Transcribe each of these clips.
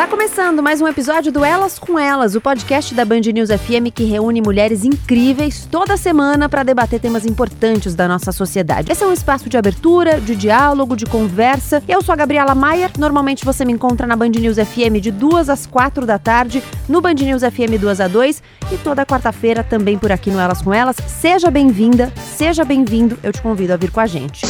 Tá começando mais um episódio do Elas com Elas, o podcast da Band News FM que reúne mulheres incríveis toda semana para debater temas importantes da nossa sociedade. Esse é um espaço de abertura, de diálogo, de conversa. Eu sou a Gabriela Maier. Normalmente você me encontra na Band News FM de 2 às 4 da tarde, no Band News FM 2 a 2 e toda quarta-feira também por aqui no Elas com Elas. Seja bem-vinda, seja bem-vindo. Eu te convido a vir com a gente.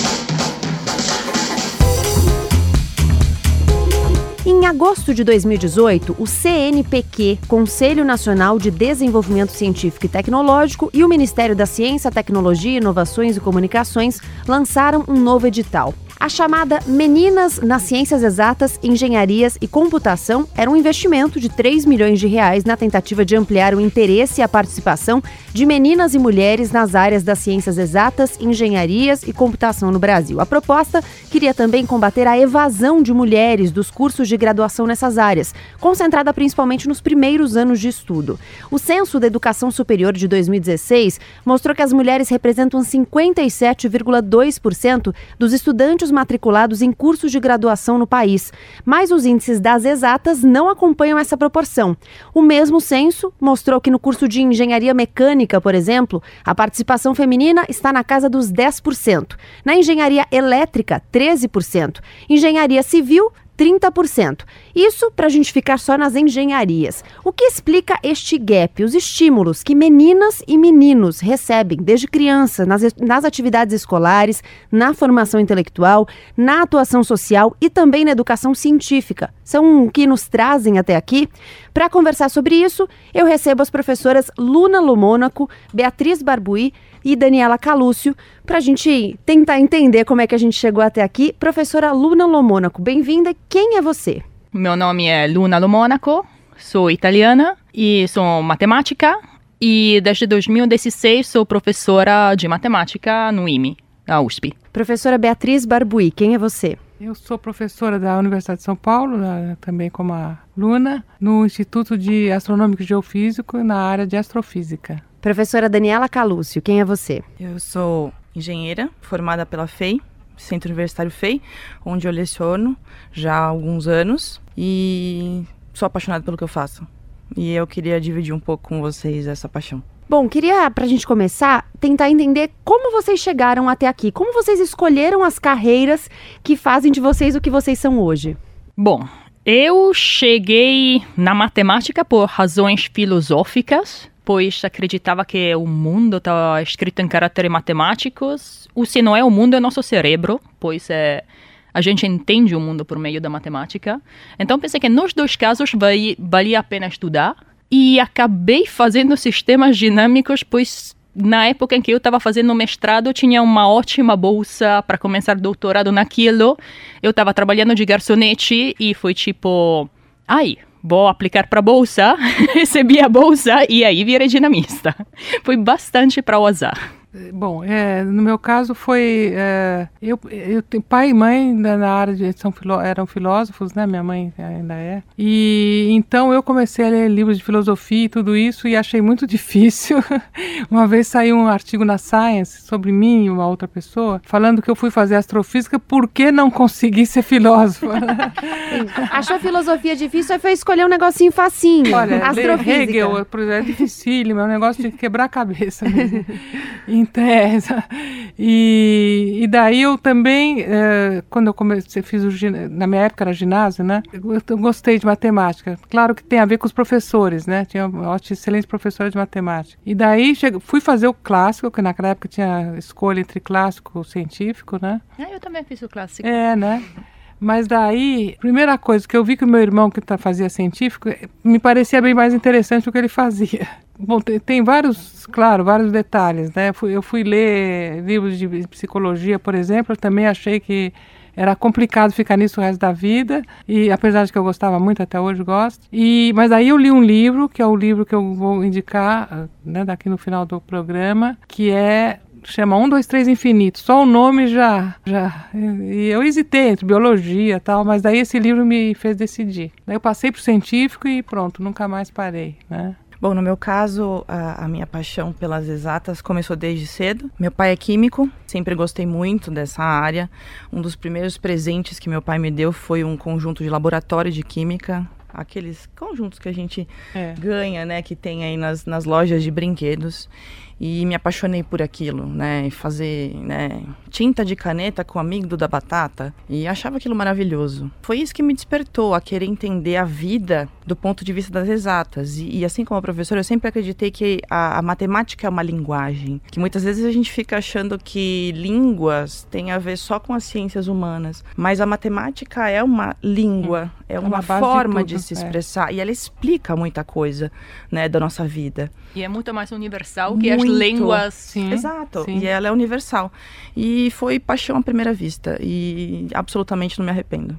Em agosto de 2018, o CNPq, Conselho Nacional de Desenvolvimento Científico e Tecnológico, e o Ministério da Ciência, Tecnologia, Inovações e Comunicações lançaram um novo edital. A chamada Meninas nas Ciências Exatas, Engenharias e Computação era um investimento de 3 milhões de reais na tentativa de ampliar o interesse e a participação de meninas e mulheres nas áreas das ciências exatas, engenharias e computação no Brasil. A proposta queria também combater a evasão de mulheres dos cursos de graduação nessas áreas, concentrada principalmente nos primeiros anos de estudo. O Censo da Educação Superior de 2016 mostrou que as mulheres representam 57,2% dos estudantes matriculados em cursos de graduação no país, mas os índices das exatas não acompanham essa proporção. O mesmo censo mostrou que no curso de engenharia mecânica, por exemplo, a participação feminina está na casa dos 10%. Na engenharia elétrica, 13%. Engenharia civil, 30%. Isso para a gente ficar só nas engenharias. O que explica este gap? Os estímulos que meninas e meninos recebem desde criança nas, nas atividades escolares, na formação intelectual, na atuação social e também na educação científica. São o que nos trazem até aqui. Para conversar sobre isso, eu recebo as professoras Luna Lomônaco, Beatriz Barbuí e Daniela Calúcio, para a gente tentar entender como é que a gente chegou até aqui. Professora Luna Lomônaco, bem-vinda. Quem é você? Meu nome é Luna Lomônaco, sou italiana e sou matemática. E desde 2016 sou professora de matemática no IME, da USP. Professora Beatriz Barbuí, quem é você? Eu sou professora da Universidade de São Paulo, também como a Luna, no Instituto de Astronômico e Geofísico, na área de astrofísica. Professora Daniela Calúcio, quem é você? Eu sou engenheira, formada pela FEI, Centro Universitário FEI, onde eu leciono já há alguns anos e sou apaixonada pelo que eu faço. E eu queria dividir um pouco com vocês essa paixão. Bom, queria, para a gente começar, tentar entender como vocês chegaram até aqui. Como vocês escolheram as carreiras que fazem de vocês o que vocês são hoje? Bom, eu cheguei na matemática por razões filosóficas pois acreditava que o mundo estava escrito em caracteres matemáticos. O se não é o mundo, é nosso cérebro, pois é, a gente entende o mundo por meio da matemática. Então pensei que nos dois casos vai, valia a pena estudar. E acabei fazendo sistemas dinâmicos, pois na época em que eu estava fazendo mestrado, tinha uma ótima bolsa para começar doutorado naquilo. Eu estava trabalhando de garçonete e foi tipo, ai, vou aplicar para bolsa, recebi a bolsa e aí virei dinamista. Foi bastante para o azar. Bom, é, no meu caso foi é, eu, eu tenho pai e mãe na, na área de são filó, eram filósofos, né? Minha mãe ainda é. E então eu comecei a ler livros de filosofia e tudo isso e achei muito difícil. uma vez saiu um artigo na Science sobre mim e uma outra pessoa falando que eu fui fazer astrofísica porque não consegui ser filósofa. Achou a filosofia difícil, aí foi escolher um negocinho facinho. Olha, astrofísica. Hegel, exemplo, é dificílimo, é um negócio de quebrar a cabeça. Mesmo. Então, é, e, e daí eu também, é, quando eu comecei, fiz o, na minha época era ginásio, né? Eu, eu, gostei de matemática. Claro que tem a ver com os professores, né? Tinha uma excelente professora de matemática. E daí cheguei, fui fazer o clássico, que naquela época tinha escolha entre clássico e científico, né? Ah, eu também fiz o clássico. É, né? Mas daí, primeira coisa que eu vi que o meu irmão que tá, fazia científico, me parecia bem mais interessante o que ele fazia. Bom, tem, vários, claro, vários detalhes, né? Eu fui, ler livros de psicologia, por exemplo, eu também achei que era complicado ficar nisso o resto da vida e apesar de que eu gostava muito até hoje gosto e mas aí eu li um livro que é o livro que eu vou indicar né, daqui no final do programa que é chama um dois três infinito só o nome já já e eu hesitei entre biologia e tal mas daí esse livro me fez decidir daí eu passei para o científico e pronto nunca mais parei né Bom, no meu caso, a, a, minha paixão pelas exatas começou desde cedo. Meu pai é químico, sempre gostei muito dessa área. Um dos primeiros presentes que meu pai me deu foi um conjunto de laboratório de química aqueles conjuntos que a gente É. ganha, né, que tem aí nas, nas lojas de brinquedos. E me apaixonei por aquilo, né, fazer, né, tinta de caneta com o amigo da batata e achava aquilo maravilhoso. Foi isso que me despertou a querer entender a vida do ponto de vista das exatas. E, e assim como a professora, eu sempre acreditei que a, a matemática é uma linguagem, que muitas vezes a gente fica achando que línguas têm a ver só com as ciências humanas, mas a matemática é uma língua, é uma uma base de forma de, tudo, se é. expressar e ela explica muita coisa, né, da nossa vida. E é muito mais universal que as Muito. línguas. Sim. Exato. sim. E ela é universal. E foi paixão à primeira vista. E absolutamente não me arrependo.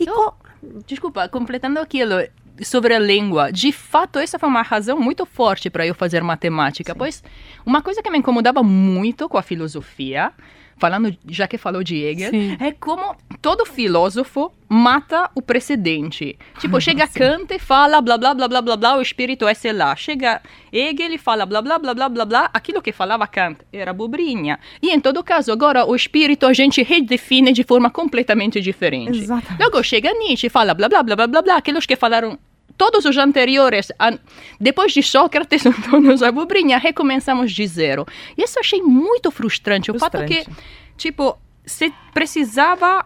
E qual- Desculpa, completando aquilo sobre a língua. De fato, essa foi uma razão muito forte para eu fazer matemática, pois uma coisa que me incomodava muito com a filosofia, falando, já que falou de Hegel, Sim. é como todo filósofo mata o precedente. Tipo, chega Kant e fala blá blá blá blá blá blá, o espírito é sei lá. Chega Hegel e fala blá blá blá blá blá blá, aquilo que falava Kant era bobrinha. E em todo caso, agora o espírito a gente redefine de forma completamente diferente. Exatamente. Logo chega Nietzsche e fala blá blá blá blá blá blá, aqueles que falaram todos os anteriores, an- depois de Sócrates, todos a bobrinha, recomeçamos de zero. E isso eu achei muito frustrante. O fato que, Frustrante. tipo, você precisava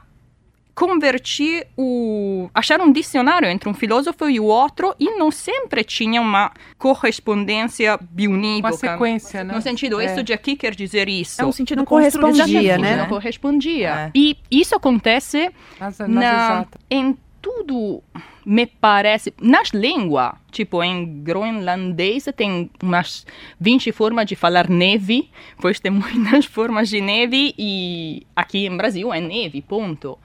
convertir o achar um dicionário entre um filósofo e o outro e não sempre tinha uma correspondência bionívoca Uma sequência, né? no sentido É. isso de aqui quer dizer isso É um sentido Não correspondia, né? não correspondia É. e isso acontece Nas, nas na, exatas. em tudo me parece nas línguas tipo em groenlandês tem umas 20 formas de falar neve pois tem muitas formas de neve e aqui em Brasil é neve ponto.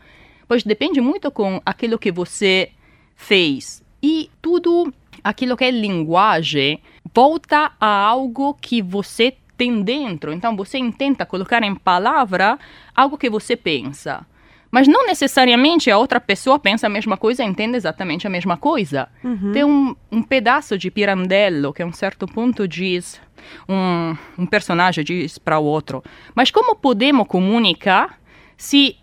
Pois depende muito com aquilo que você fez. E tudo aquilo que é linguagem volta a algo que você tem dentro. Então você tenta colocar em palavra algo que você pensa mas não necessariamente a outra pessoa pensa a mesma coisa e entende exatamente a mesma coisa. Tem um, um pedaço de Pirandello que a um certo ponto diz, um, um personagem diz para o outro, mas como podemos comunicar se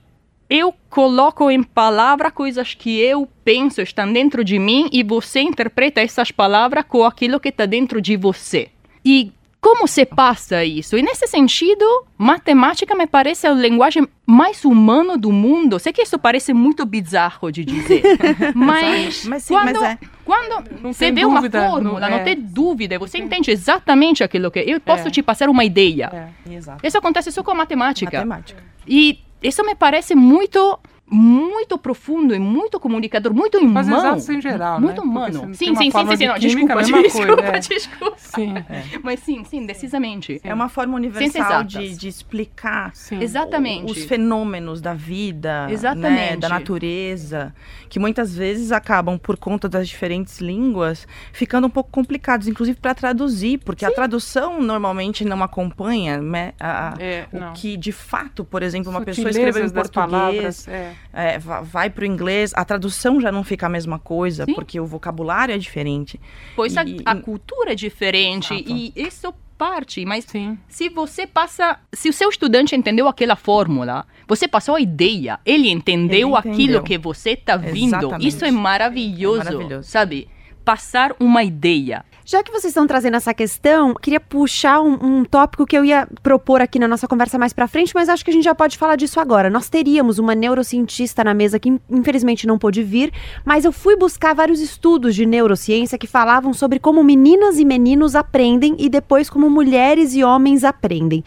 eu coloco em palavra coisas que eu penso estão dentro de mim e você interpreta essas palavras com aquilo que está dentro de você? E como se passa isso? E nesse sentido, matemática me parece a linguagem mais humana do mundo. Sei que isso parece muito bizarro de dizer, mas, Mas sim, quando, mas é. quando Não você vê uma dúvida, fórmula, não- não, é. tem dúvida, você entende exatamente aquilo que eu posso É. te passar uma ideia. É. Exato. Isso acontece só com a matemática. Matemática. E isso me parece muito, muito profundo e muito comunicador, muito Mas humano. exatos em geral, Muito né? Humano. Sim, sim, sim, sim, de sim. Não, desculpa, a mesma desculpa, coisa, é. desculpa. Sim, Mas sim, sim, decisamente. É uma forma universal de, de explicar sim. Exatamente. os fenômenos da vida, Exatamente. né, da natureza, que muitas vezes acabam por conta das diferentes línguas ficando um pouco complicados, inclusive para traduzir, porque a tradução normalmente não acompanha né, a- a- É, o não. que de fato, por exemplo, uma pessoa Sutilezas escreveu em português, palavras, é. É, va- vai para o inglês, a tradução já não fica a mesma coisa, Sim. porque o vocabulário é diferente. Pois a, E- a cultura é diferente Exato. e isso parte, mas Sim. se você passa, se o seu estudante entendeu aquela fórmula, você passou a ideia, ele entendeu, Ele aquilo entendeu. que você está vindo. Exatamente. Isso é maravilhoso, É maravilhoso. sabe? Passar uma ideia. Já que vocês estão trazendo essa questão, queria puxar um, um tópico que eu ia propor aqui na nossa conversa mais pra frente, mas acho que a gente já pode falar disso agora. Nós teríamos uma neurocientista na mesa que in- infelizmente não pôde vir, mas eu fui buscar vários estudos de neurociência que falavam sobre como meninas e meninos aprendem e depois como mulheres e homens aprendem.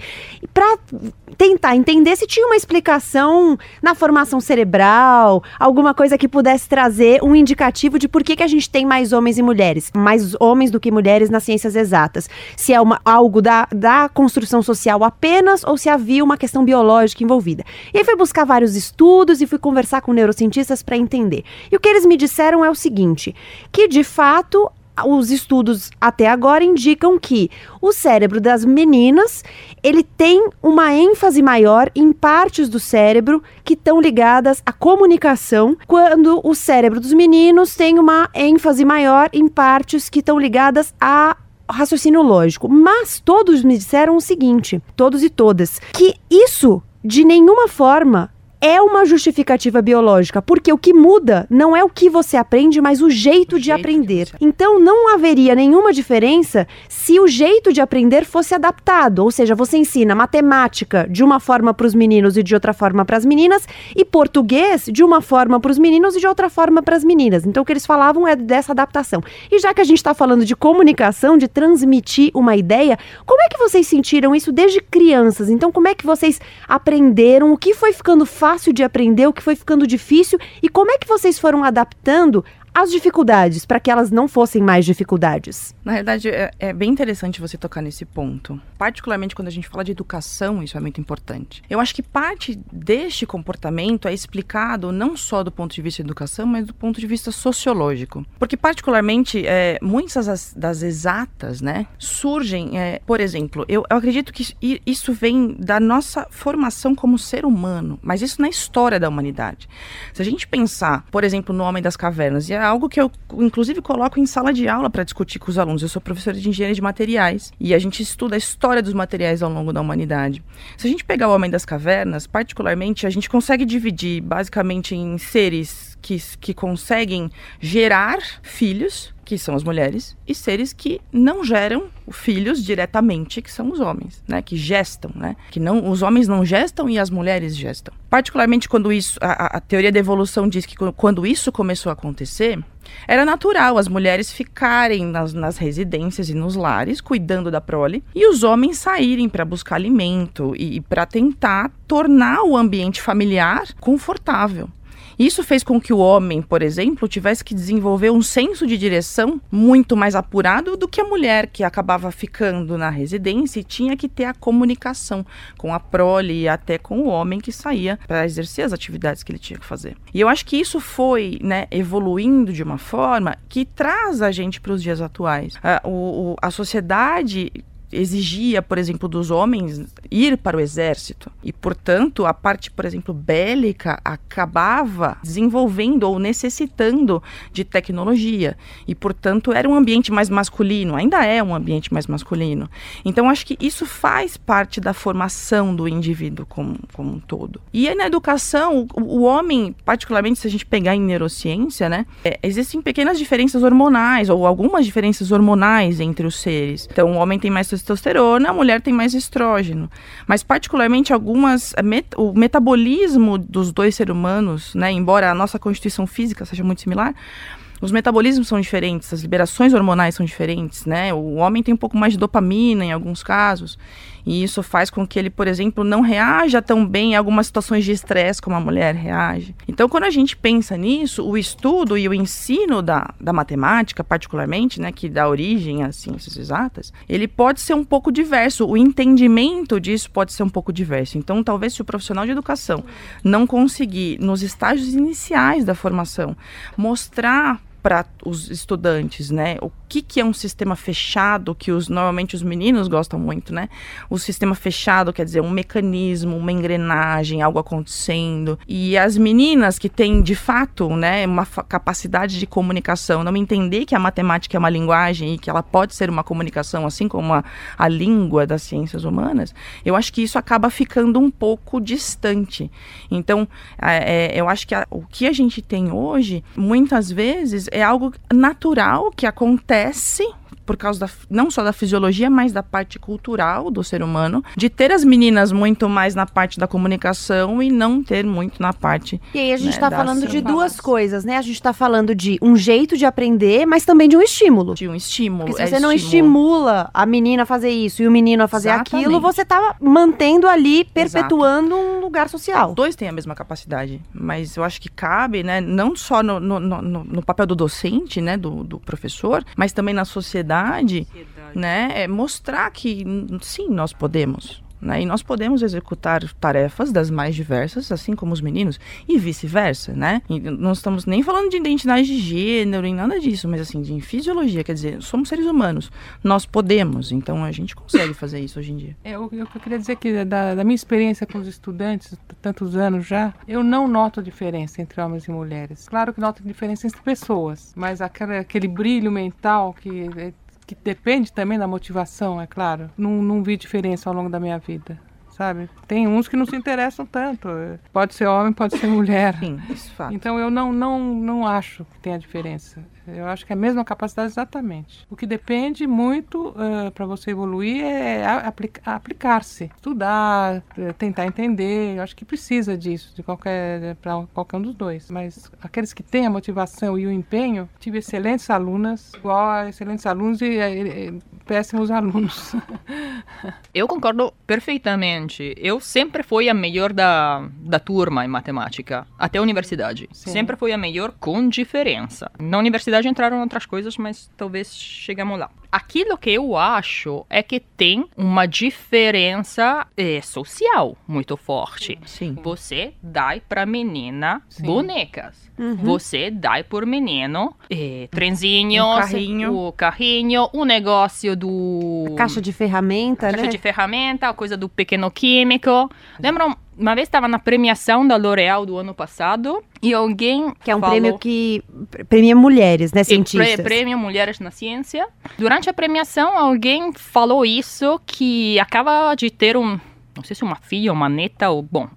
Para tentar entender se tinha uma explicação na formação cerebral, alguma coisa que pudesse trazer um indicativo de por que, que a gente tem mais homens e mulheres, mais homens do que mulheres nas ciências exatas. Se é uma, algo da, da construção social apenas ou se havia uma questão biológica envolvida. E aí fui buscar vários estudos e fui conversar com neurocientistas para entender. E o que eles me disseram é o seguinte: que de fato os estudos até agora indicam que o cérebro das meninas ele tem uma ênfase maior em partes do cérebro que estão ligadas à comunicação, quando o cérebro dos meninos tem uma ênfase maior em partes que estão ligadas a raciocínio lógico. Mas todos me disseram o seguinte, todos e todas, que isso de nenhuma forma é uma justificativa biológica, porque o que muda não é o que você aprende, mas o jeito O de jeito aprender. você- Então não haveria nenhuma diferença se o jeito de aprender fosse adaptado, ou seja, você ensina matemática de uma forma para os meninos e de outra forma para as meninas, e português de uma forma para os meninos e de outra forma para as meninas. Então o que eles falavam é dessa adaptação. E já que a gente está falando de comunicação, de transmitir uma ideia, como é que vocês sentiram isso desde crianças? Então como é que vocês aprenderam? O que foi ficando fácil de aprender? O que foi ficando difícil? E como é que vocês foram adaptando as dificuldades para que elas não fossem mais dificuldades? Na realidade, é, é bem interessante você tocar nesse ponto. Particularmente quando a gente fala de educação, isso é muito importante. Eu acho que parte deste comportamento é explicado não só do ponto de vista de educação, mas do ponto de vista sociológico. Porque, particularmente, é, muitas das, das exatas, né, surgem, é, por exemplo, eu, eu acredito que isso vem da nossa formação como ser humano, mas isso na história da humanidade. Se a gente pensar, por exemplo, no Homem das Cavernas, e é algo que eu, inclusive, coloco em sala de aula para discutir com os alunos. Eu sou professora de engenharia de materiais e a gente estuda a história dos materiais ao longo da humanidade. Se a gente pegar o Homem das Cavernas, particularmente, a gente consegue dividir basicamente em seres que, que conseguem gerar filhos, que são as mulheres, e seres que não geram filhos diretamente, que são os homens, né? Que gestam, né? Que não, os homens não gestam e as mulheres gestam. Particularmente quando isso, a, a- teoria da evolução diz que quando- isso começou a acontecer, era natural as mulheres ficarem nas, nas residências e nos lares, cuidando da prole, e os homens saírem para buscar alimento e, para tentar tornar o ambiente familiar confortável. Isso fez com que o homem, por exemplo, tivesse que desenvolver um senso de direção muito mais apurado do que a mulher, que acabava ficando na residência e tinha que ter a comunicação com a prole e até com o homem que saía para exercer as atividades que ele tinha que fazer. E eu acho que isso foi né, evoluindo de uma forma que traz a gente para os dias atuais. A, o- a sociedade exigia, por exemplo, dos homens ir para o exército. E, portanto, a parte, por exemplo, bélica acabava desenvolvendo ou necessitando de tecnologia. E, portanto, era um ambiente mais masculino, ainda é um ambiente mais masculino. Então, acho que isso faz parte da formação do indivíduo como, como um todo. E aí, na educação, o, o homem, particularmente se a gente pegar em neurociência, né, é, existem pequenas diferenças hormonais ou algumas diferenças hormonais entre os seres. Então, o homem tem mais testosterona, a mulher tem mais estrógeno. Mas, particularmente, algumas. a met- o metabolismo dos dois seres humanos, né, embora a nossa constituição física seja muito similar, os metabolismos são diferentes, as liberações hormonais são diferentes, né? O homem tem um pouco mais de dopamina em alguns casos, e isso faz com que ele, por exemplo, não reaja tão bem em algumas situações de estresse como a mulher reage. Então, quando a gente pensa nisso, o estudo e o ensino da, da matemática, particularmente, né, que dá origem às ciências exatas, ele pode ser um pouco diverso, o entendimento disso pode ser um pouco diverso. Então, talvez se o profissional de educação não conseguir, nos estágios iniciais da formação, mostrar para os estudantes, né? O que, que é um sistema fechado que os normalmente os meninos gostam muito, né? O sistema fechado quer dizer um mecanismo, uma engrenagem, algo acontecendo. E as meninas que têm de fato, né, uma capacidade de comunicação, não entender que a matemática é uma linguagem e que ela pode ser uma comunicação, assim como a, a língua das ciências humanas, eu acho que isso acaba ficando um pouco distante. Então, é, é, eu acho que a- o que a gente tem hoje, muitas vezes, é algo natural que acontece por causa da, não só da fisiologia, mas da parte cultural do ser humano, de ter as meninas muito mais na parte da comunicação e não ter muito na parte E aí a gente né, está dá falando de duas coisas, né? A gente está falando de um jeito de aprender, mas também de um estímulo. de um estímulo. Porque se é você não estímulo. estimula a menina a fazer isso e o menino a fazer Exatamente. aquilo, você tá mantendo ali, perpetuando um lugar social. Os dois têm a mesma capacidade, mas eu acho que cabe, né, não só no, no, no, no papel do docente, né, do, do professor, mas também na sociedade, né, é mostrar que sim, nós podemos. Né, e nós podemos executar tarefas das mais diversas, assim como os meninos, e vice-versa, né? E não estamos nem falando de identidade de gênero, nem nada disso, mas assim, de fisiologia, quer dizer, somos seres humanos, nós podemos, então a gente consegue fazer isso hoje em dia. É, o que eu queria dizer que da, da minha experiência com os estudantes, tantos anos já, eu não noto diferença entre homens e mulheres. Claro que noto diferença entre pessoas, mas aquela, aquele brilho mental que, é- que depende também da motivação, é claro. Não, não vi diferença ao longo da minha vida. sabe? Tem uns que não se interessam tanto. Pode ser homem, pode ser mulher. Sim, isso é fato. Então eu não, não, não acho que tenha diferença. Eu acho que é a mesma capacidade exatamente. O que depende muito uh, para você evoluir é aplica aplicar-se, estudar, eh, tentar entender. Eu acho que precisa disso de qualquer para qualquer um dos dois. Mas aqueles que têm a motivação e o empenho, tive excelentes alunas, igual a excelentes alunos e, e, e péssimos alunos. Eu concordo perfeitamente. Eu sempre fui a melhor da, da turma em matemática, até a universidade. Sim. Sempre fui a melhor com diferença. Na universidade entraram outras coisas, mas talvez chegamos lá. Aquilo que eu acho é que tem uma diferença é, social muito forte. Sim. Você dá para menina Sim. bonecas. Uhum. Você dá por menino é, trenzinhos, um carrinho. o carrinho, o negócio do... A caixa de ferramenta, caixa né? de ferramenta, a coisa do pequeno químico. Lembram uma vez estava na premiação da L'Oréal do ano passado e alguém que é um falou, prêmio que premia mulheres, né, cientistas. Prêmio mulheres na ciência. Durante a premiação alguém falou isso que acaba de ter um, não sei se uma filha, uma neta ou bom,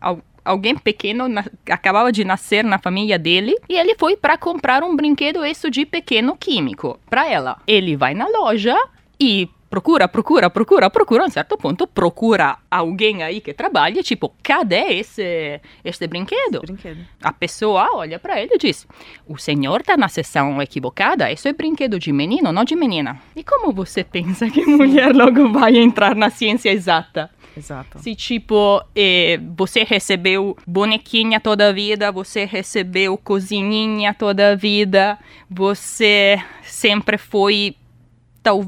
alguém pequeno na, acabava de nascer na família dele e ele foi para comprar um brinquedo isso de pequeno químico para ela. Ele vai na loja e procura, procura, procura, procura, a um certo ponto procura alguém aí que trabalha, tipo, cadê esse, este brinquedo? Esse brinquedo. A pessoa olha para ele e diz, o senhor tá na sessão equivocada, isso é brinquedo de menino, não de menina. E como você pensa que mulher logo vai entrar na ciência exata? Exato. Se, tipo, eh, você recebeu bonequinha toda a vida, você recebeu cozinhinha toda a vida, você sempre foi tal,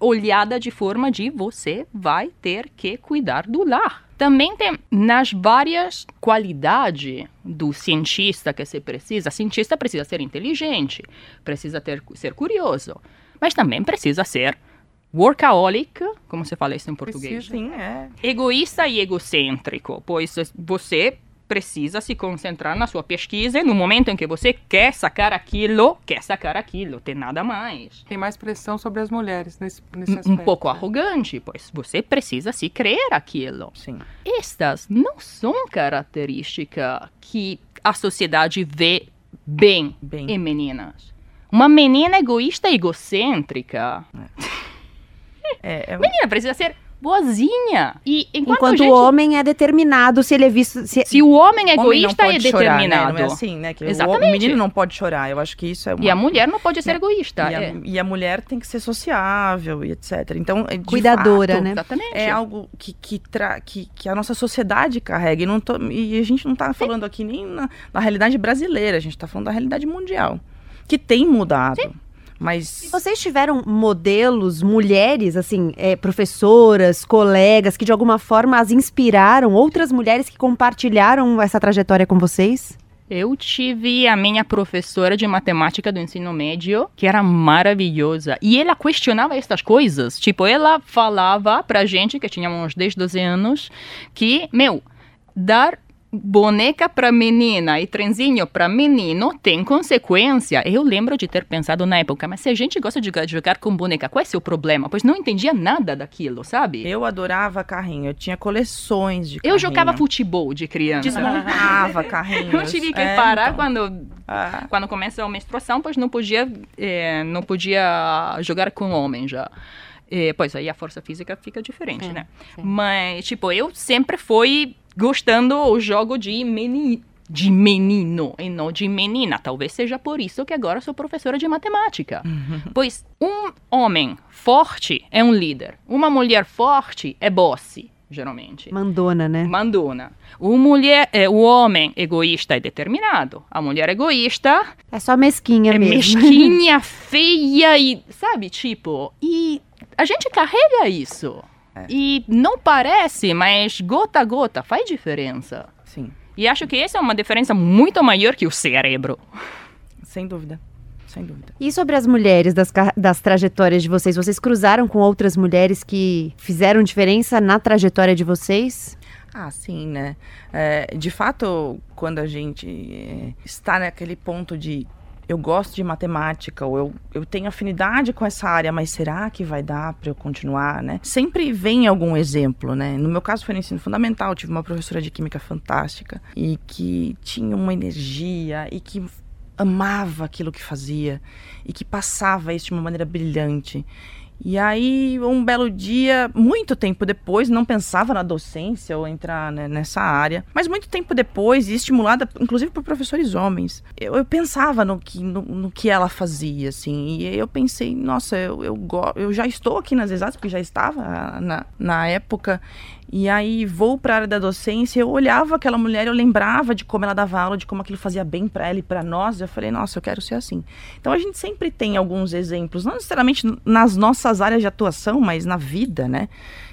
olhada de forma de você vai ter que cuidar do lar. Também tem nas várias qualidades do cientista que se precisa. Cientista precisa ser inteligente, precisa ter, ser curioso, mas também precisa ser workaholic, como você fala isso em português? Sim, é. Egoísta e egocêntrico, pois você precisa se concentrar na sua pesquisa e no momento em que você quer sacar aquilo, quer sacar aquilo, tem nada mais. Tem mais pressão sobre as mulheres nesse, nesse aspecto. Um pouco arrogante, pois você precisa se crer aquilo. Sim. Estas não são características que a sociedade vê bem, bem. em meninas. Uma menina egoísta e egocêntrica. É. É, é... Menina precisa ser boazinha. E enquanto, enquanto gente... o homem é determinado, se ele é visto. Se, se o homem é egoísta, homem é determinado. Chorar, né? Não é assim, né? Que Exatamente. O, menino não pode chorar. Eu acho que isso é uma... E a mulher não pode ser e egoísta. E a, é. e a, mulher tem que ser sociável e etc. Então, cuidadora, fato, né? Exatamente. É algo que, que, tra... que, que a nossa sociedade carrega. E, não tô... e a gente não está falando aqui nem na, na realidade brasileira, a gente está falando da realidade mundial. Que tem mudado. Sim. Mas. E vocês tiveram modelos, mulheres, assim, é, professoras, colegas, que de alguma forma as inspiraram, outras mulheres que compartilharam essa trajetória com vocês? Eu tive a minha professora de matemática do ensino médio, que era maravilhosa. E ela questionava estas coisas. Tipo, ela falava pra gente, que tínhamos uns 10, 12 anos, que, meu, dar boneca para menina e trenzinho para menino tem consequência. Eu lembro de ter pensado na época, mas se a gente gosta de jogar com boneca, qual é o problema? Pois não entendia nada daquilo, sabe? Eu adorava carrinho, eu tinha coleções de carrinho. Eu jogava futebol de criança. Desmontava carrinhos. Eu tive que é, parar então. quando, ah. quando começa a menstruação, pois não podia, é, não podia jogar com homem já. É, pois aí a força física fica diferente, é, né? Sim. Mas, tipo, eu sempre fui gostando o jogo de menino, de menino e não de menina. Talvez seja por isso que agora sou professora de matemática. Uhum. Pois um homem forte é um líder, uma mulher forte é boss. Geralmente. Mandona, né? Mandona. O, mulher, é, o homem egoísta é determinado. A mulher egoísta. É só mesquinha é mesmo. mesquinha, feia e. Sabe, tipo. E a gente carrega isso. É. E não parece, mas gota a gota faz diferença. Sim. E acho que essa é uma diferença muito maior que o cérebro. Sem dúvida. Sem dúvida. E sobre as mulheres das, das trajetórias de vocês? Vocês cruzaram com outras mulheres que fizeram diferença na trajetória de vocês? Ah, sim, né? É, de fato, quando a gente é, está naquele ponto de eu gosto de matemática, ou eu, eu tenho afinidade com essa área, mas será que vai dar para eu continuar, né? Sempre vem algum exemplo, né? No meu caso foi no ensino fundamental, tive uma professora de química fantástica e que tinha uma energia e que amava aquilo que fazia e que passava isso de uma maneira brilhante. E aí, um belo dia, muito tempo depois, não pensava na docência ou entrar né, nessa área, mas muito tempo depois, e estimulada inclusive por professores homens, eu, eu pensava no que, no, no, que ela fazia, assim, e eu pensei, nossa, eu, eu, eu já estou aqui nas exatas, porque já estava na, na época, e aí vou para a área da docência, eu olhava aquela mulher, eu lembrava de como ela dava aula, de como aquilo fazia bem para ela e para nós. Eu falei, nossa, eu quero ser assim. Então a gente sempre tem alguns exemplos, não necessariamente nas nossas áreas de atuação, mas na vida, né?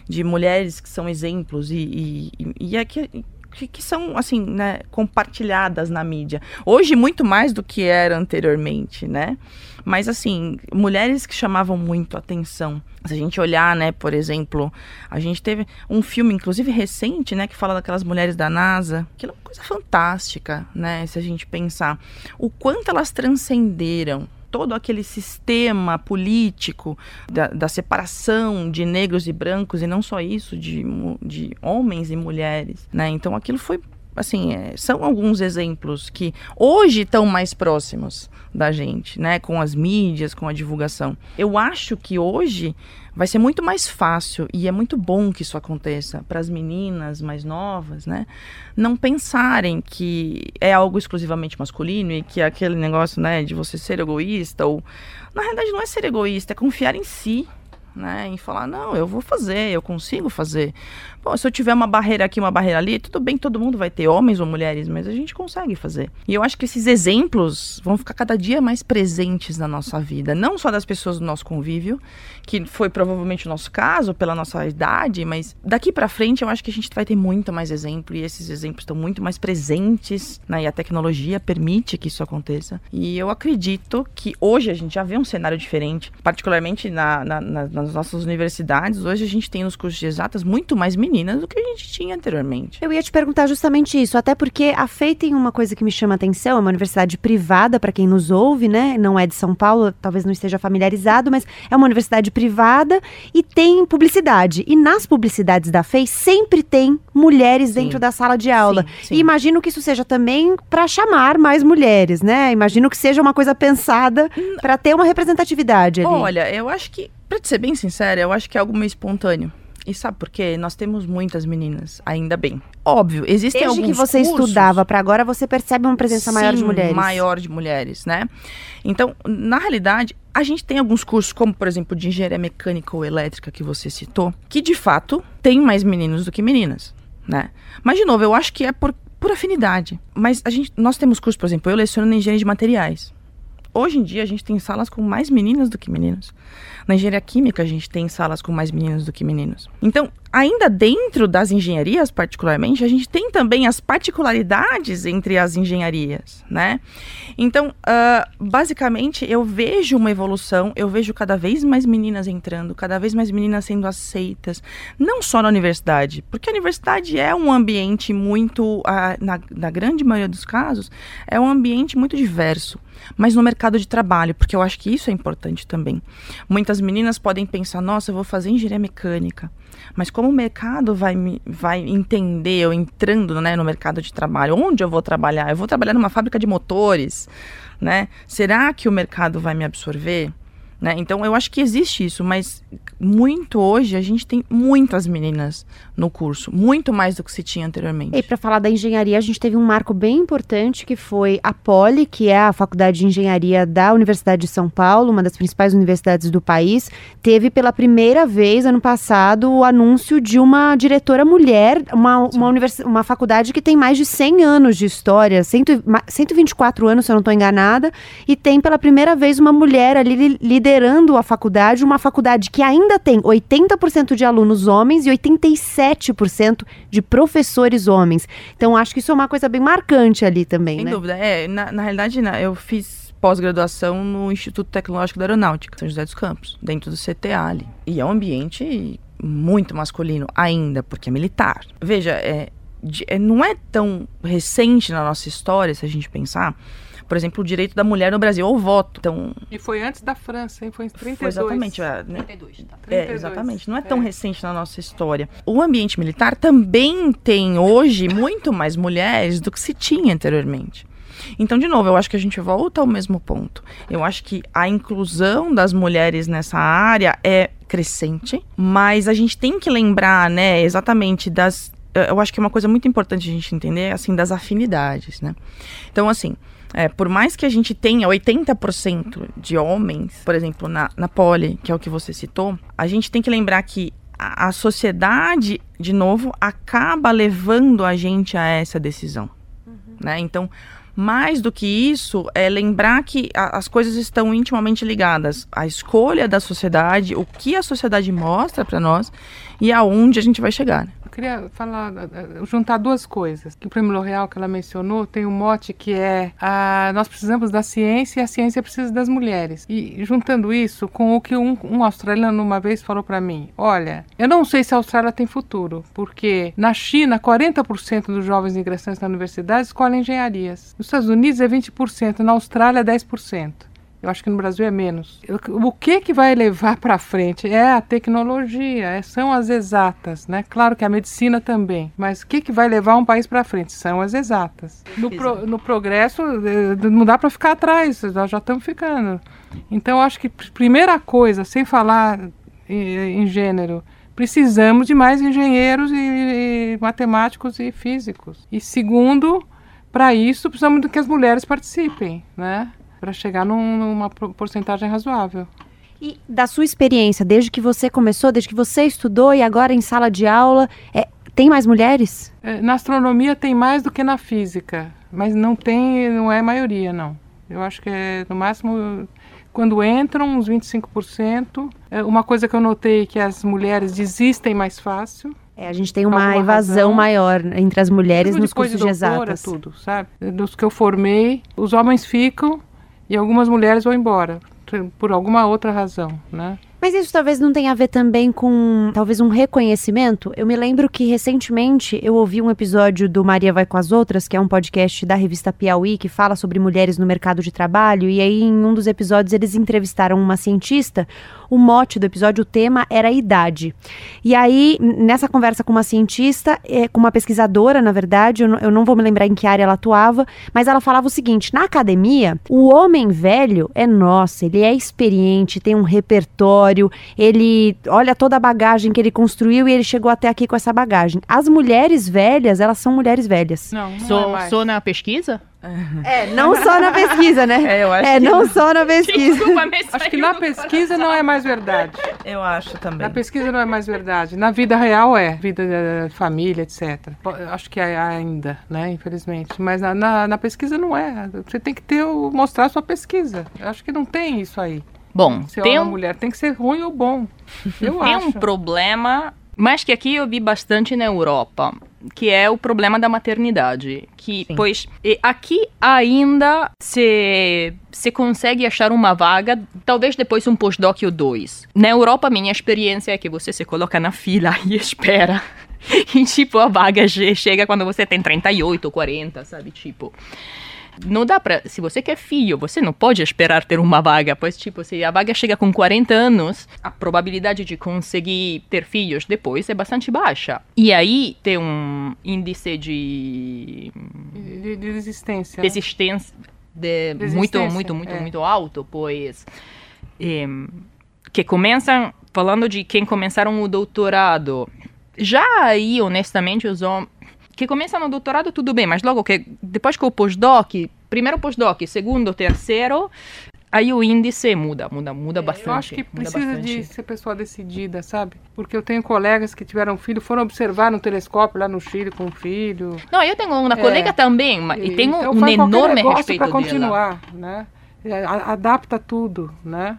De mulheres que são exemplos e, e, e é que, que, que, são assim, né, compartilhadas na mídia. Hoje muito mais do que era anteriormente, né? Mas assim, mulheres que chamavam muito atenção. Se a gente olhar, né, por exemplo, a gente teve um filme, inclusive recente, né, que fala daquelas mulheres da NASA. Aquilo é uma coisa fantástica, né? Se a gente pensar o quanto elas transcenderam todo aquele sistema político da, da, separação de negros e brancos, e não só isso, de, de homens e mulheres, né? Então aquilo foi assim, é, são alguns exemplos que hoje estão mais próximos da gente, né? Com as mídias, com a divulgação. Eu acho que hoje vai ser muito mais fácil e é muito bom que isso aconteça para as meninas mais novas, né? Não pensarem que é algo exclusivamente masculino e que é aquele negócio, né, de você ser egoísta ou na realidade não é ser egoísta, é confiar em si, né? Em falar, não, eu vou fazer, eu consigo fazer. Bom, se eu tiver uma barreira aqui, uma barreira ali, tudo bem, todo mundo vai ter, homens ou mulheres, mas a gente consegue fazer. E eu acho que esses exemplos vão ficar cada dia mais presentes na nossa vida, não só das pessoas do nosso convívio, que foi provavelmente o nosso caso, pela nossa idade, mas daqui para frente eu acho que a gente vai ter muito mais exemplo e esses exemplos estão muito mais presentes, né? E a tecnologia permite que isso aconteça. E eu acredito que hoje a gente já vê um cenário diferente, particularmente na, na, na, nas nossas universidades. Hoje a gente tem nos cursos de exatas muito mais meninas do que a gente tinha anteriormente. Eu ia te perguntar justamente isso, até porque a FEI tem uma coisa que me chama a atenção, é uma universidade privada para quem nos ouve, né? Não é de São Paulo, talvez não esteja familiarizado, mas é uma universidade privada e tem publicidade. E nas publicidades da FEI sempre tem mulheres sim. dentro da sala de aula. Sim, sim. E imagino que isso seja também para chamar mais mulheres, né? Imagino que seja uma coisa pensada para ter uma representatividade ali. Olha, eu acho que Pra te ser bem sincera, eu acho que é algo meio espontâneo. E sabe por quê? Nós temos muitas meninas, ainda bem. Óbvio, existem Desde alguns que você cursos, estudava para agora, você percebe uma presença sim, maior de mulheres. maior de mulheres, né? Então, na realidade, a gente tem alguns cursos, como por exemplo de engenharia mecânica ou elétrica que você citou, que de fato tem mais meninos do que meninas, né? Mas de novo, eu acho que é por, por afinidade. Mas a gente, nós temos cursos, por exemplo, eu leciono na engenharia de materiais. Hoje em dia a gente tem salas com mais meninas do que meninos. Na engenharia química a gente tem salas com mais meninos do que meninos. Então, ainda dentro das engenharias, particularmente, a gente tem também as particularidades entre as engenharias, né? Então, uh, basicamente, eu vejo uma evolução, eu vejo cada vez mais meninas entrando, cada vez mais meninas sendo aceitas, não só na universidade, porque a universidade é um ambiente muito, uh, na, na grande maioria dos casos, é um ambiente muito diverso mas no mercado de trabalho, porque eu acho que isso é importante também. Muitas meninas podem pensar, nossa, eu vou fazer engenharia mecânica. Mas como o mercado vai, me, vai entender, eu entrando né, no mercado de trabalho, onde eu vou trabalhar? Eu vou trabalhar numa fábrica de motores, né? Será que o mercado vai me absorver? Né? Então eu acho que existe isso, mas muito hoje a gente tem muitas meninas no curso, muito mais do que se tinha anteriormente. E para falar da engenharia, a gente teve um marco bem importante que foi a Poli, que é a Faculdade de Engenharia da Universidade de São Paulo, uma das principais universidades do país, teve pela primeira vez ano passado o anúncio de uma diretora mulher, uma, uma, univers... uma faculdade que tem mais de 100 anos de história, 100, 124 anos, se eu não estou enganada, e tem pela primeira vez uma mulher ali liderando a faculdade, uma faculdade que ainda tem 80% de alunos homens e 87% de professores homens. Então, acho que isso é uma coisa bem marcante ali também, Sem né? dúvida. É, na, na realidade, eu fiz pós-graduação no Instituto Tecnológico da Aeronáutica, São José dos Campos, dentro do CTA ali. E é um ambiente muito masculino ainda, porque é militar. Veja, é, de- é, não é tão recente na nossa história, se a gente pensar. Por exemplo, o direito da mulher no Brasil ao voto. Então, E foi antes da França, hein? Foi em 32. foi exatamente. é, né? 32, tá? É, 32. exatamente. Não é tão É. recente na nossa história. O ambiente militar também tem hoje muito mais mulheres do que se tinha anteriormente. Então, de novo, eu acho que a gente volta ao mesmo ponto. Eu acho que a inclusão das mulheres nessa área é crescente, mas a gente tem que lembrar, né, exatamente das. eh, Eu acho que é uma coisa muito importante a gente entender, assim, das afinidades, né? Então, assim, é, por mais que a gente tenha 80% de homens, por exemplo, na, na poli, que é o que você citou, a gente tem que lembrar que a, a sociedade, de novo, acaba levando a gente a essa decisão. Né? Então, mais do que isso, é lembrar que a- as coisas estão intimamente ligadas à escolha da sociedade, o que a sociedade mostra para nós e aonde a gente vai chegar. né? Queria falar, eh, eh, juntar duas coisas. Que o Prêmio L'Oréal que ela mencionou tem um mote que é ah, nós precisamos da ciência e a ciência precisa das mulheres. E juntando isso com o que um, um australiano uma vez falou para mim, olha, eu não sei se a Austrália tem futuro, porque na China 40% dos jovens ingressantes na universidade escolhem engenharias. Nos Estados Unidos é 20%, na Austrália é 10%. Eu acho que no Brasil é menos. O que que vai levar para frente é a tecnologia, é- são as exatas, né? Claro que a medicina também, mas o que que vai levar um país para frente são as exatas. No, pro- no progresso eh, não dá para ficar atrás, nós já estamos ficando. Então acho que pr- primeira coisa, sem falar em, em gênero, precisamos de mais engenheiros e, e matemáticos e físicos. E segundo, para isso precisamos de que as mulheres participem, né? Para chegar num- numa porcentagem razoável. E da sua experiência, desde que você começou, desde que você estudou e agora em sala de aula, é, tem mais mulheres? É, Na astronomia tem mais do que na física, mas não tem, não é maioria, não. Eu acho que é no máximo quando entram uns 25%. É, uma coisa que eu notei é que as mulheres desistem mais fácil. É, a gente tem uma evasão razão. maior entre as mulheres nos cursos de doutora, exatas. tudo, sabe? Dos que eu formei, os homens ficam e algumas mulheres vão embora por alguma outra razão, né? Mas isso talvez não tenha a ver também com talvez um reconhecimento. Eu me lembro que recentemente eu ouvi um episódio do Maria Vai com as Outras, que é um podcast da revista Piauí que fala sobre mulheres no mercado de trabalho. E aí, em um dos episódios, eles entrevistaram uma cientista. O mote do episódio, o tema era idade. E aí, nessa conversa com uma cientista, é, com uma pesquisadora, na verdade, eu não, eu não vou me lembrar em que área ela atuava, mas ela falava o seguinte: na academia, o homem velho é nossa, ele é experiente, tem um repertório, ele olha toda a bagagem que ele construiu e ele chegou até aqui com essa bagagem. As mulheres velhas, elas são mulheres velhas. Não, não é Sou, mais. sou na pesquisa? É, não só na pesquisa, né? É, eu acho É, que não só na pesquisa. Desculpa, Acho que na pesquisa não é mais verdade. Eu acho também. Na pesquisa não é mais verdade. Na vida real é. Vida da família, etc. Acho que é ainda, né? Infelizmente. Mas na, na, na pesquisa não é. Você tem que ter o, mostrar a sua pesquisa. Eu Acho que não tem isso aí. Bom, Se é tem uma um, mulher, tem que ser ruim ou bom. Eu tem acho. um problema, mas que aqui eu vi bastante na Europa, que é o problema da maternidade. Que, Sim. pois, e aqui ainda se, se consegue achar uma vaga, talvez depois um postdoc ou dois. Na Europa, minha experiência é que você se coloca na fila e espera. E, tipo, a vaga che- chega quando você tem 38 ou 40, sabe? Tipo. Não dá pra. Se você quer filho, você não pode esperar ter uma vaga. Pois, tipo, se a vaga chega com 40 anos, a probabilidade de conseguir ter filhos depois é bastante baixa. E aí tem um índice de De, de resistência. né? desistência de Desistência, muito, muito, muito, é. muito alto, pois. em, que começam. Falando de quem começaram o doutorado. Já aí, honestamente, os homens. Que começam no doutorado, tudo bem, mas logo que. Depois que o postdoc. Primeiro postdoc, segundo, terceiro. Aí o índice muda, muda, muda bastante. É, Eu acho que precisa bastante. de ser pessoa decidida, sabe? Porque eu tenho colegas que tiveram filho, foram observar no telescópio lá no Chile com o filho. Não, eu tenho uma É. colega também, e, tenho então um faz qualquer enorme respeito para dela. continuar, né? É, Adapta tudo, né?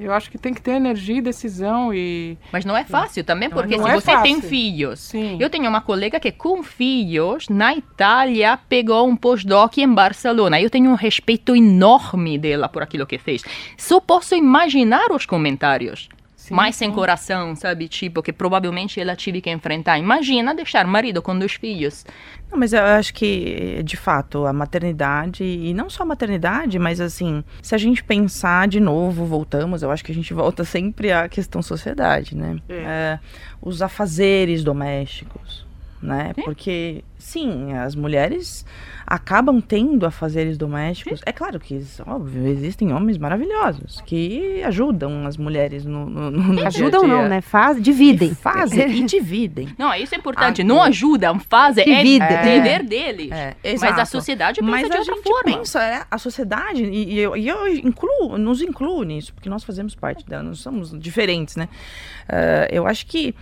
Eu acho que tem que ter energia e decisão e Mas não é fácil também, Não, porque não se é você tem fácil. filhos. sim. Eu tenho uma colega que com filhos na Itália pegou um postdoc em Barcelona. Eu tenho um respeito enorme dela por aquilo que fez. Só posso imaginar os comentários. Sim, mais sem sim. coração, sabe? Tipo, que provavelmente ela tive que enfrentar. Imagina deixar marido com dois filhos. Não, mas eu acho que, de fato, a maternidade, e não só a maternidade, mas assim, se a gente pensar de novo, voltamos, eu acho que a gente volta sempre à questão sociedade, né? É, os afazeres domésticos, né? Porque, sim, as mulheres acabam tendo afazeres domésticos. É claro que, óbvio, existem homens maravilhosos que ajudam as mulheres no, no, no Ajudam não, né? Faz, dividem. E fazem e dividem. Não, isso é importante. Ah, não é. ajudam, fazem. É, Dividem. dever deles. É, Mas a sociedade pensa Mas de a outra gente forma. pensa, é, a sociedade, e, e eu, e eu incluo, nos incluo nisso, porque nós fazemos parte dela, nós somos diferentes, né? Eh, eu acho que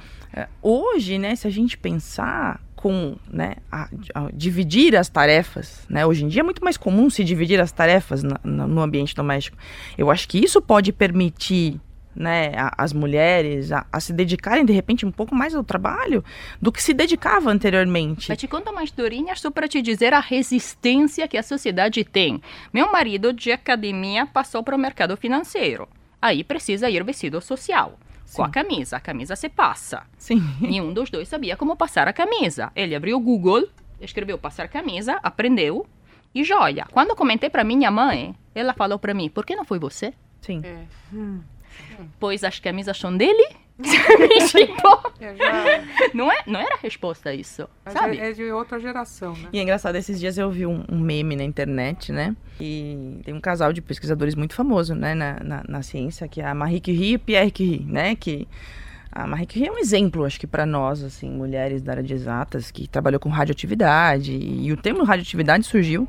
hoje, né, se a gente pensar com, né, a- a dividir as tarefas, né, hoje em dia é muito mais comum se dividir as tarefas na- na- no ambiente doméstico. Eu acho que isso pode permitir né, a- as mulheres a, a se dedicarem de repente um pouco mais ao trabalho do que se dedicava anteriormente. Mas te conto uma historinha só para te dizer a resistência que a sociedade tem. Meu marido de academia passou para o mercado financeiro. Aí precisa ir vestido social. Com a Sim. camisa. A camisa se passa. Sim. Nenhum dos dois sabia como passar a camisa. Ele abriu o Google, escreveu passar camisa, aprendeu e joia. Quando eu comentei para minha mãe, ela falou para mim: por que não foi você? Sim. É. Pois as camisas são dele? tipo, já- não, é, não era a resposta isso, mas sabe? é, é de outra geração, né? E é engraçado, esses dias eu vi um, um meme na internet, né? E tem um casal de pesquisadores muito famoso, né, na, na, na ciência, que é a Marie Curie e Pierre Curie, né? Que a Marie Curie é um exemplo, acho que para nós, assim, mulheres da área de exatas, que trabalhou com radioatividade. E, o termo radioatividade surgiu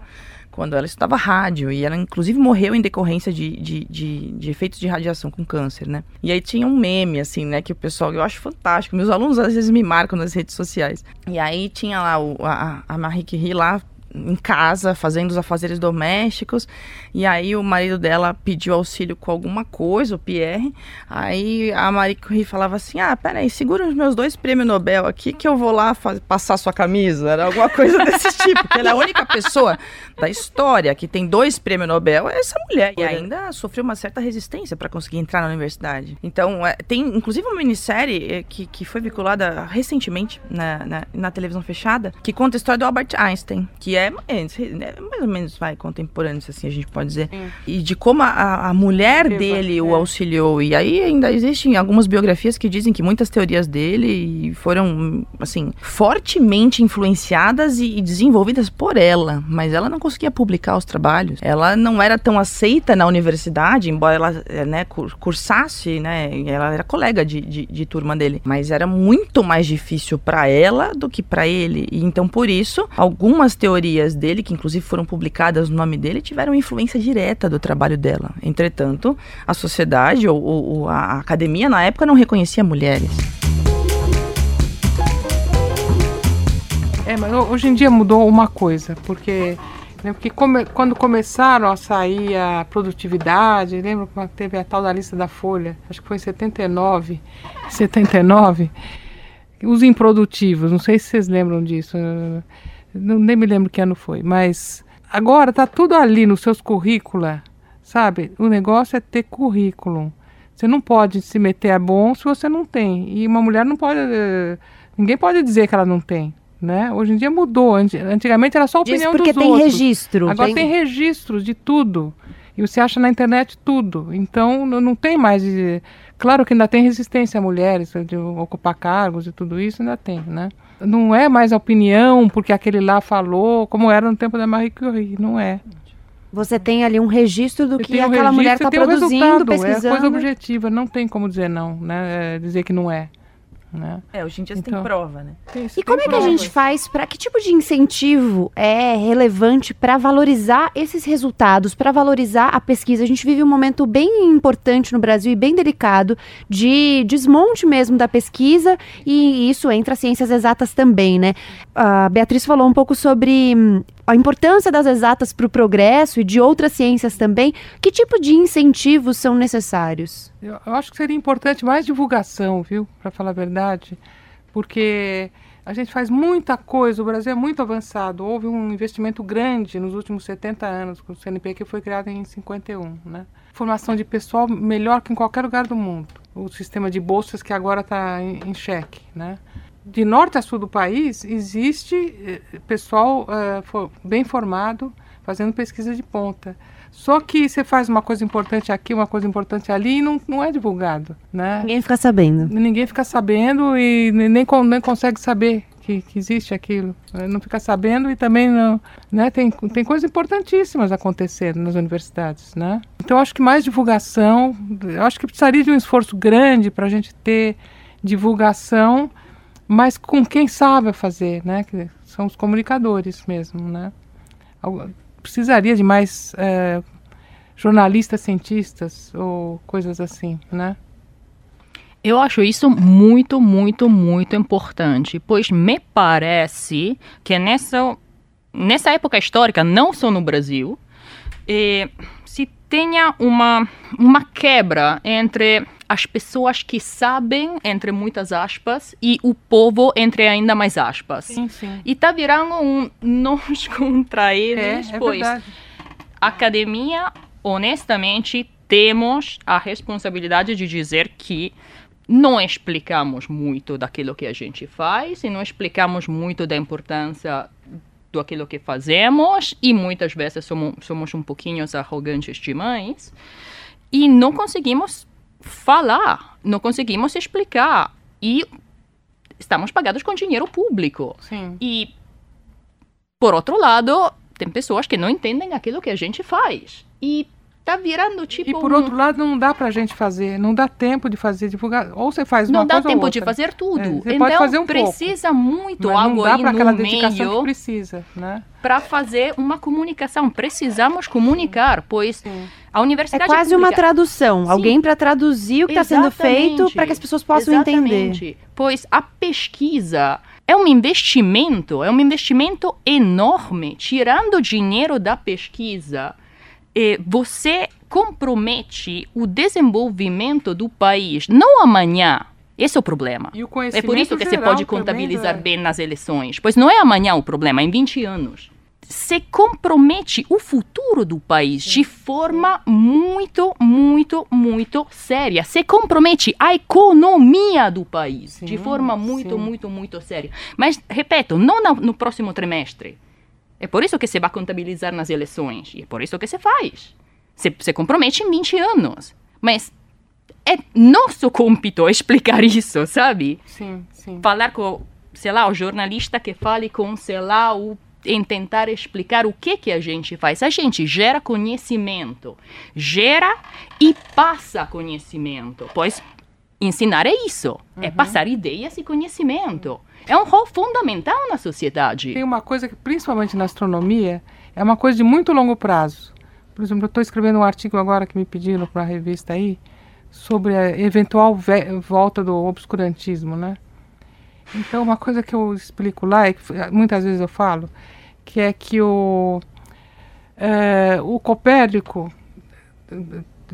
quando ela estudava rádio. E ela, inclusive, morreu em decorrência de, de, de, de efeitos de radiação com câncer, né? E aí tinha um meme, assim, né? Que o pessoal, eu acho fantástico. Meus alunos, às vezes, me marcam nas redes sociais. E aí tinha lá o, a, a Marie Curie lá em casa, fazendo os afazeres domésticos. E aí o marido dela pediu auxílio com alguma coisa, o Pierre. Aí a Marie Curie falava assim: Ah, peraí, segura os meus dois prêmios Nobel aqui que eu vou lá passar sua camisa. Era alguma coisa desse tipo. Porque ela é a única pessoa da história que tem dois prêmios Nobel, é essa mulher. E ainda sofreu uma certa resistência para conseguir entrar na universidade. Então, é, tem inclusive uma minissérie é, que, que foi vinculada recentemente na, na, na televisão fechada, que conta a história do Albert Einstein, que é, é, é mais ou menos vai, contemporâneo, se assim a gente pode dizer. Sim. E de como a, a mulher dele o é. auxiliou. E aí ainda existem algumas biografias que dizem que muitas teorias dele foram, assim, fortemente influenciadas e, e desenvolvidas por ela. Mas ela não conseguia publicar os trabalhos. Ela não era tão aceita na universidade, embora ela eh, né, cur- cursasse, né? Ela era colega de, de, de turma dele. Mas era muito mais difícil para ela do que para ele. E então, por isso, algumas teorias dele, que inclusive foram publicadas no nome dele, tiveram influência direta do trabalho dela. Entretanto, a sociedade ou, ou- a academia na época não reconhecia mulheres. É, mas ho- hoje em dia mudou uma coisa, porque, né, porque come- quando começaram a sair a produtividade, lembra quando teve a tal da lista da Folha, acho que foi em 79, 79, os improdutivos, não sei se vocês lembram disso, não, nem me lembro que ano foi, mas agora tá tudo ali nos seus currícula, sabe? O negócio é ter currículo. Você não pode se meter a bom se você não tem. E uma mulher não pode. eh, Ninguém pode dizer que ela não tem. Né? Hoje em dia mudou. Anti- Antigamente era só a Diz opinião porque dos tem outros. registro. Agora tem registros de tudo. E você acha na internet tudo. Então não, não tem mais. de- Claro que ainda tem resistência a mulheres de ocupar cargos e tudo isso, ainda tem, né? Não é mais a opinião porque aquele lá falou, como era no tempo da Marie Curie, não é. Você tem ali um registro do Você que aquela registro, mulher está produzindo, resultado, É pesquisando. coisa objetiva, não tem como dizer não, né? É dizer que não é. Né? É, hoje em dia você Então. tem prova, né? Tem- E como é que a provas. gente faz para que tipo de incentivo é relevante para valorizar esses resultados, para valorizar a pesquisa? A gente vive um momento bem importante no Brasil e bem delicado de desmonte mesmo da pesquisa e isso entra ciências exatas também, né? A Beatriz falou um pouco sobre a importância das exatas para o progresso e de outras ciências também. Que tipo de incentivos são necessários? Eu, eu acho que seria importante mais divulgação, viu? Para falar a verdade. Porque a gente faz muita coisa, o Brasil é muito avançado. Houve um investimento grande nos últimos 70 anos com o CNPq foi criado em 51, né? Formação de pessoal melhor que em qualquer lugar do mundo. o sistema de bolsas que agora está em, em xeque, né? De norte a sul do país existe eh, pessoal for, bem formado fazendo pesquisa de ponta. Só que você faz uma coisa importante aqui, uma coisa importante ali e não, não é divulgado, né? Ninguém fica sabendo. Ninguém fica sabendo e nem, nem consegue saber que, que existe aquilo. Não fica sabendo e também não, né? Tem, tem coisas importantíssimas acontecendo nas universidades, né? Então acho que mais divulgação, acho que precisaria de um esforço grande para a gente ter divulgação, mas com quem sabe fazer, né? Que são os comunicadores mesmo, né? Precisaria de mais é, jornalistas, cientistas ou coisas assim, né? Eu acho isso muito, muito, muito importante, pois me parece que nessa, nessa época histórica, não só no Brasil, eh, se tenha uma, uma quebra entre as pessoas que sabem, entre muitas aspas, e o povo, entre ainda mais aspas. Sim, sim. E tá virando um nós contra eles, é, é pois verdade. academia, honestamente, temos a responsabilidade de dizer que não explicamos muito daquilo que a gente faz e não explicamos muito da importância do aquilo que fazemos e muitas vezes somos, somos um pouquinho arrogantes demais e não conseguimos falar, não conseguimos explicar e estamos pagados com dinheiro público. Sim. E por outro lado, tem pessoas que não entendem aquilo que a gente faz. E tá virando tipo. E por um- outro lado, não dá pra gente fazer, não dá tempo de fazer divulgar. Ou você faz não uma dá coisa ou tempo de fazer tudo. É, você então pode fazer um pouco, precisa muito Mas algo não dá aí para aquela no dedicação que meio precisa, né? para fazer uma comunicação. Precisamos comunicar, pois Sim. a É universidade quase uma pública- tradução. Sim. Alguém para traduzir o que está sendo feito para que as pessoas possam entender. Exatamente. Pois a pesquisa é um investimento, é um investimento enorme. Tirando dinheiro da pesquisa, você compromete o desenvolvimento do país, não amanhã. Esse é o problema. É por isso que você pode contabilizar né? bem nas eleições. Pois não é amanhã o problema, é em 20 anos. Você compromete o futuro do país de forma muito, muito, muito séria. Você compromete a economia do país de Sim, forma muito, sim. muito, muito séria. Mas, repito, não no próximo trimestre. É por isso que você vai contabilizar nas eleições. E é por isso que você faz. Você, você compromete em 20 anos. Mas é nosso compito explicar isso, sabe? Sim, sim. Falar com, sei lá, o jornalista que fale com, sei lá, o em tentar explicar o que que a gente faz. A gente gera conhecimento, gera e passa conhecimento. Pois ensinar é isso, é passar ideias e conhecimento. É um rol fundamental na sociedade. Tem uma coisa que, principalmente na astronomia, é uma coisa de muito longo prazo. Por exemplo, eu estou escrevendo um artigo agora que me pediram para a revista aí sobre a eventual ve- volta do obscurantismo, né? Então, uma coisa que eu explico lá, e que muitas vezes eu falo, que é que o, eh, o Copérnico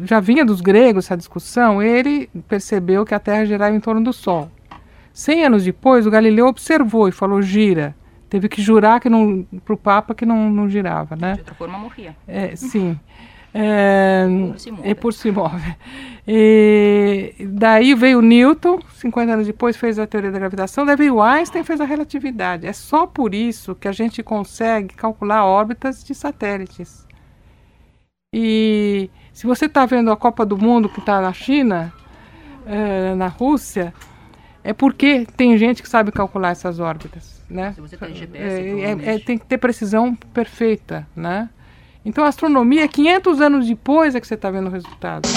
já vinha dos gregos essa discussão, ele percebeu que a Terra girava em torno do Sol. Cem anos depois, o Galileu observou e falou gira. Teve que jurar que não para o Papa que não, não girava, né? De outra forma, morria. É, sim. É, Por si move. é por si move. E daí veio Newton, 50 anos depois fez a teoria da gravitação, daí veio Einstein fez a relatividade. É só por isso que a gente consegue calcular órbitas de satélites. E se você está vendo a Copa do Mundo que está na China, eh, na Rússia, é porque tem gente que sabe calcular essas órbitas, né? Se você tem GPS, É, é- provavelmente. é- tem que ter precisão perfeita, né? Então a astronomia, 500 anos depois é que você está vendo o resultado.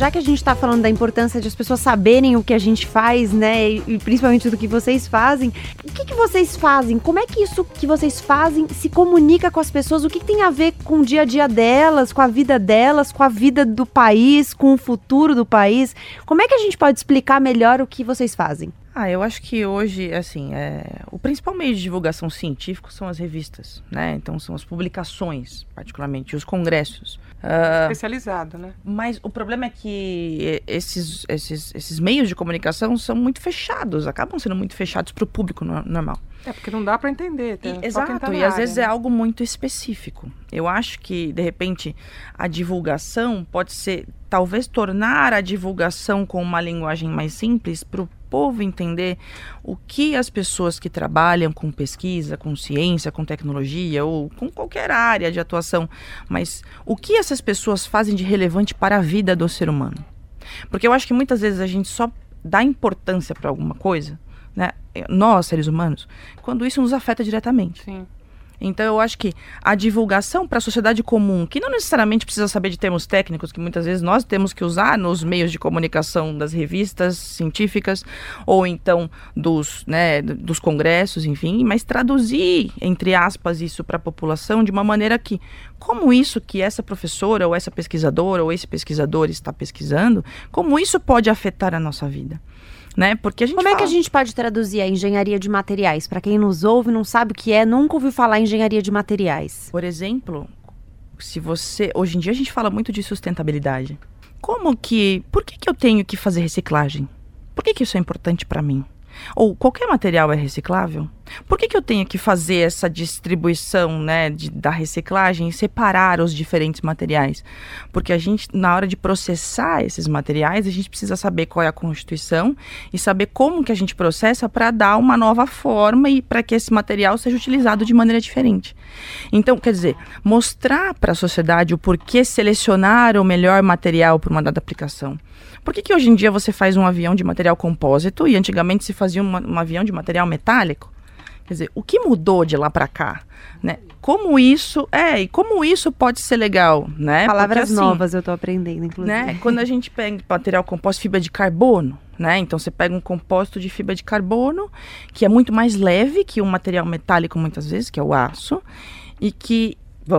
Já que a gente está falando da importância de as pessoas saberem o que a gente faz, né, e, principalmente do que vocês fazem, o que, que vocês fazem? Como é que isso que vocês fazem se comunica com as pessoas? O que, que tem a ver com o dia a dia delas, com a vida delas, com a vida do país, com o futuro do país? Como é que a gente pode explicar melhor o que vocês fazem? Ah, eu acho que hoje, assim, é, o principal meio de divulgação científico são as revistas, né? Então são as publicações, particularmente, os congressos. Uh, Especializado, né? Mas o problema é que esses, esses, esses meios de comunicação são muito fechados, acabam sendo muito fechados para o público no, normal. É, porque não dá para entender. Tá? E, exato, e às vezes é né? é algo muito específico. Eu acho que, de repente, a divulgação pode ser, talvez tornar a divulgação com uma linguagem mais simples para o povo entender o que as pessoas que trabalham com pesquisa, com ciência, com tecnologia ou com qualquer área de atuação, mas o que essas pessoas fazem de relevante para a vida do ser humano. Porque eu acho que muitas vezes a gente só dá importância para alguma coisa, né? Nós, seres humanos, quando isso nos afeta diretamente. Sim. Então eu acho que a divulgação para a sociedade comum, que não necessariamente precisa saber de termos técnicos, que muitas vezes nós temos que usar nos meios de comunicação das revistas científicas ou então dos, né, dos congressos, enfim, mas traduzir, entre aspas, isso para a população de uma maneira que, como isso que essa professora ou essa pesquisadora ou esse pesquisador está pesquisando, como isso pode afetar a nossa vida né? Porque a gente Como fala... é que a gente pode traduzir a engenharia de materiais? Para quem nos ouve, não sabe o que é, nunca ouviu falar em engenharia de materiais. Por exemplo, se você, hoje em dia a gente fala muito de sustentabilidade. Como que, por que que eu tenho que fazer reciclagem? Por que que isso é importante para mim? Ou qualquer material é reciclável? Por que, que eu tenho que fazer essa distribuição né, de, da reciclagem separar os diferentes materiais? Porque a gente, na hora de processar esses materiais, a gente precisa saber qual é a constituição e saber como que a gente processa para dar uma nova forma e para que esse material seja utilizado de maneira diferente. Então, quer dizer, mostrar para a sociedade o porquê selecionar o melhor material para uma dada aplicação. Por que, que hoje em dia você faz um avião de material compósito e antigamente se fazia uma, um avião de material metálico? Quer dizer, o que mudou de lá para cá? Né? Como isso é e como isso pode ser legal, né? Palavras Porque, assim, novas eu estou aprendendo, inclusive. Né? Quando a gente pega material composto fibra de carbono, né? Então você pega um composto de fibra de carbono que é muito mais leve que um material metálico muitas vezes, que é o aço, e que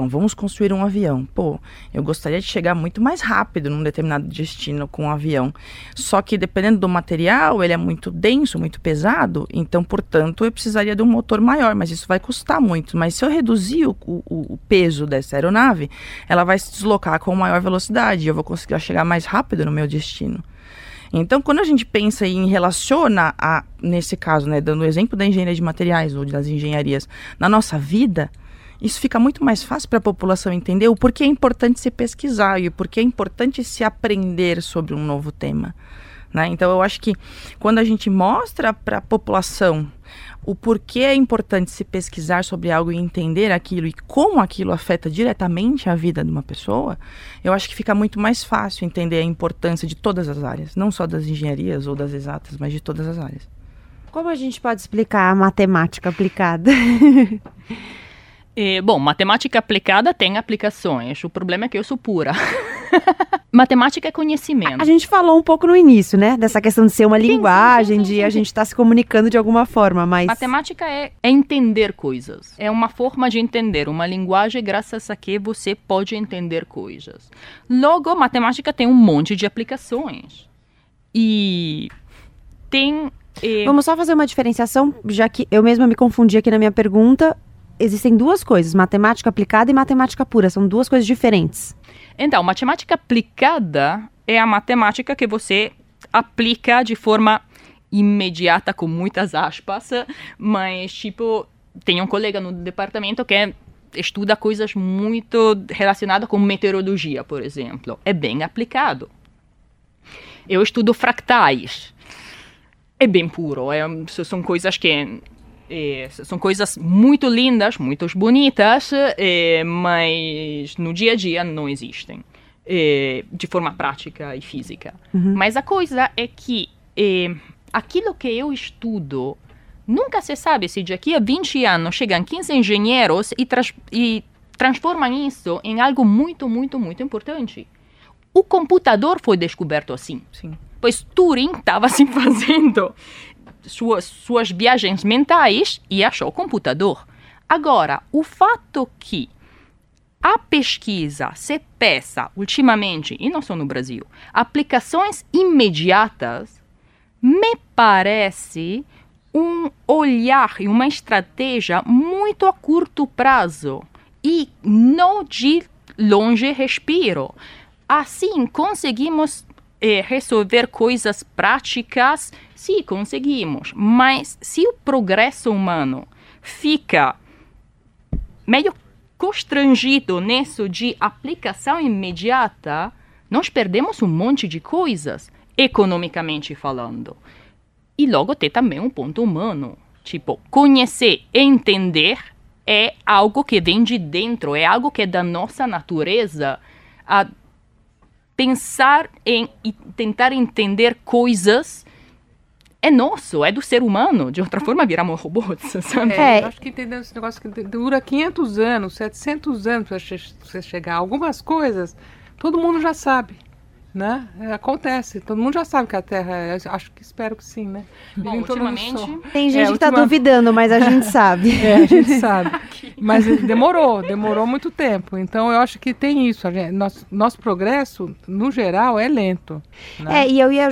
Vamos construir um avião. Pô, eu gostaria de chegar muito mais rápido num determinado destino com um avião. Só que dependendo do material, ele é muito denso, muito pesado, então, portanto, eu precisaria de um motor maior, mas isso vai custar muito. Mas se eu reduzir o, o, o peso dessa aeronave, ela vai se deslocar com maior velocidade eu vou conseguir chegar mais rápido no meu destino. Então, quando a gente pensa em relaciona a, nesse caso, né, dando o exemplo da engenharia de materiais ou das engenharias na nossa vida, isso fica muito mais fácil para a população entender o porquê é importante se pesquisar e o porquê é importante se aprender sobre um novo tema. Né? Então, eu acho que quando a gente mostra para a população o porquê é importante se pesquisar sobre algo e entender aquilo e como aquilo afeta diretamente a vida de uma pessoa, eu acho que fica muito mais fácil entender a importância de todas as áreas, não só das engenharias ou das exatas, mas de todas as áreas. Como a gente pode explicar a matemática aplicada? É, bom, matemática aplicada tem aplicações. O problema é que eu sou pura. matemática é conhecimento. A, gente falou um pouco no início, né? Dessa questão de ser uma sim, linguagem, sim, sim, de a gente estar tá se comunicando de alguma forma, mas... Matemática é, é entender coisas. É uma forma de entender, uma linguagem graças a que você pode entender coisas. Logo, matemática tem um monte de aplicações. E tem... Eh... Vamos só fazer uma diferenciação, já que eu mesma me confundi aqui na minha pergunta existem duas coisas, matemática aplicada e matemática pura, são duas coisas diferentes. Então, matemática aplicada é a matemática que você aplica de forma imediata, com muitas aspas, mas, tipo, tem um colega no departamento que estuda coisas muito relacionadas com meteorologia, por exemplo. É bem aplicado. Eu estudo fractais. É bem puro, é, são coisas que é, são coisas muito lindas, muito bonitas, é, mas no dia a dia não existem é, de forma prática e física. Uhum. Mas a coisa é que é, aquilo que eu estudo nunca se sabe se daqui a 20 anos chegam 15 engenheiros e, trans e transformam isso em algo muito, muito, muito importante. O computador foi descoberto assim. Sim. Pois Turing estava se fazendo suas, suas viagens mentais e achou o computador. Agora, o fato que a pesquisa se peça ultimamente, e não só no Brasil, aplicações imediatas, me parece um olhar e uma estratégia muito a curto prazo e não de longe respiro. Assim, conseguimos é, resolver coisas práticas? Sim, conseguimos. Mas se o progresso humano fica meio constrangido nisso de aplicação imediata, nós perdemos um monte de coisas, economicamente falando. E logo tem também um ponto humano. Tipo, conhecer, entender é algo que vem de dentro, é algo que é da nossa natureza. A pensar em e tentar entender coisas é nosso, é do ser humano. De outra forma, viramos robôs, sabe? É, é. Eu acho que entendendo esse negócio que dura 500 anos, 700 anos para você chegar. Algumas coisas, todo mundo já sabe né? É, acontece. Todo mundo já sabe que a Terra é. Acho que espero que sim, né? Bom, ultimamente. Tem gente é, que está última... duvidando, mas a gente sabe. É, a gente sabe. Mas demorou, demorou muito tempo. Então eu acho que tem isso. Gente, nosso, nosso progresso, no geral, é lento. Né? É, e eu ia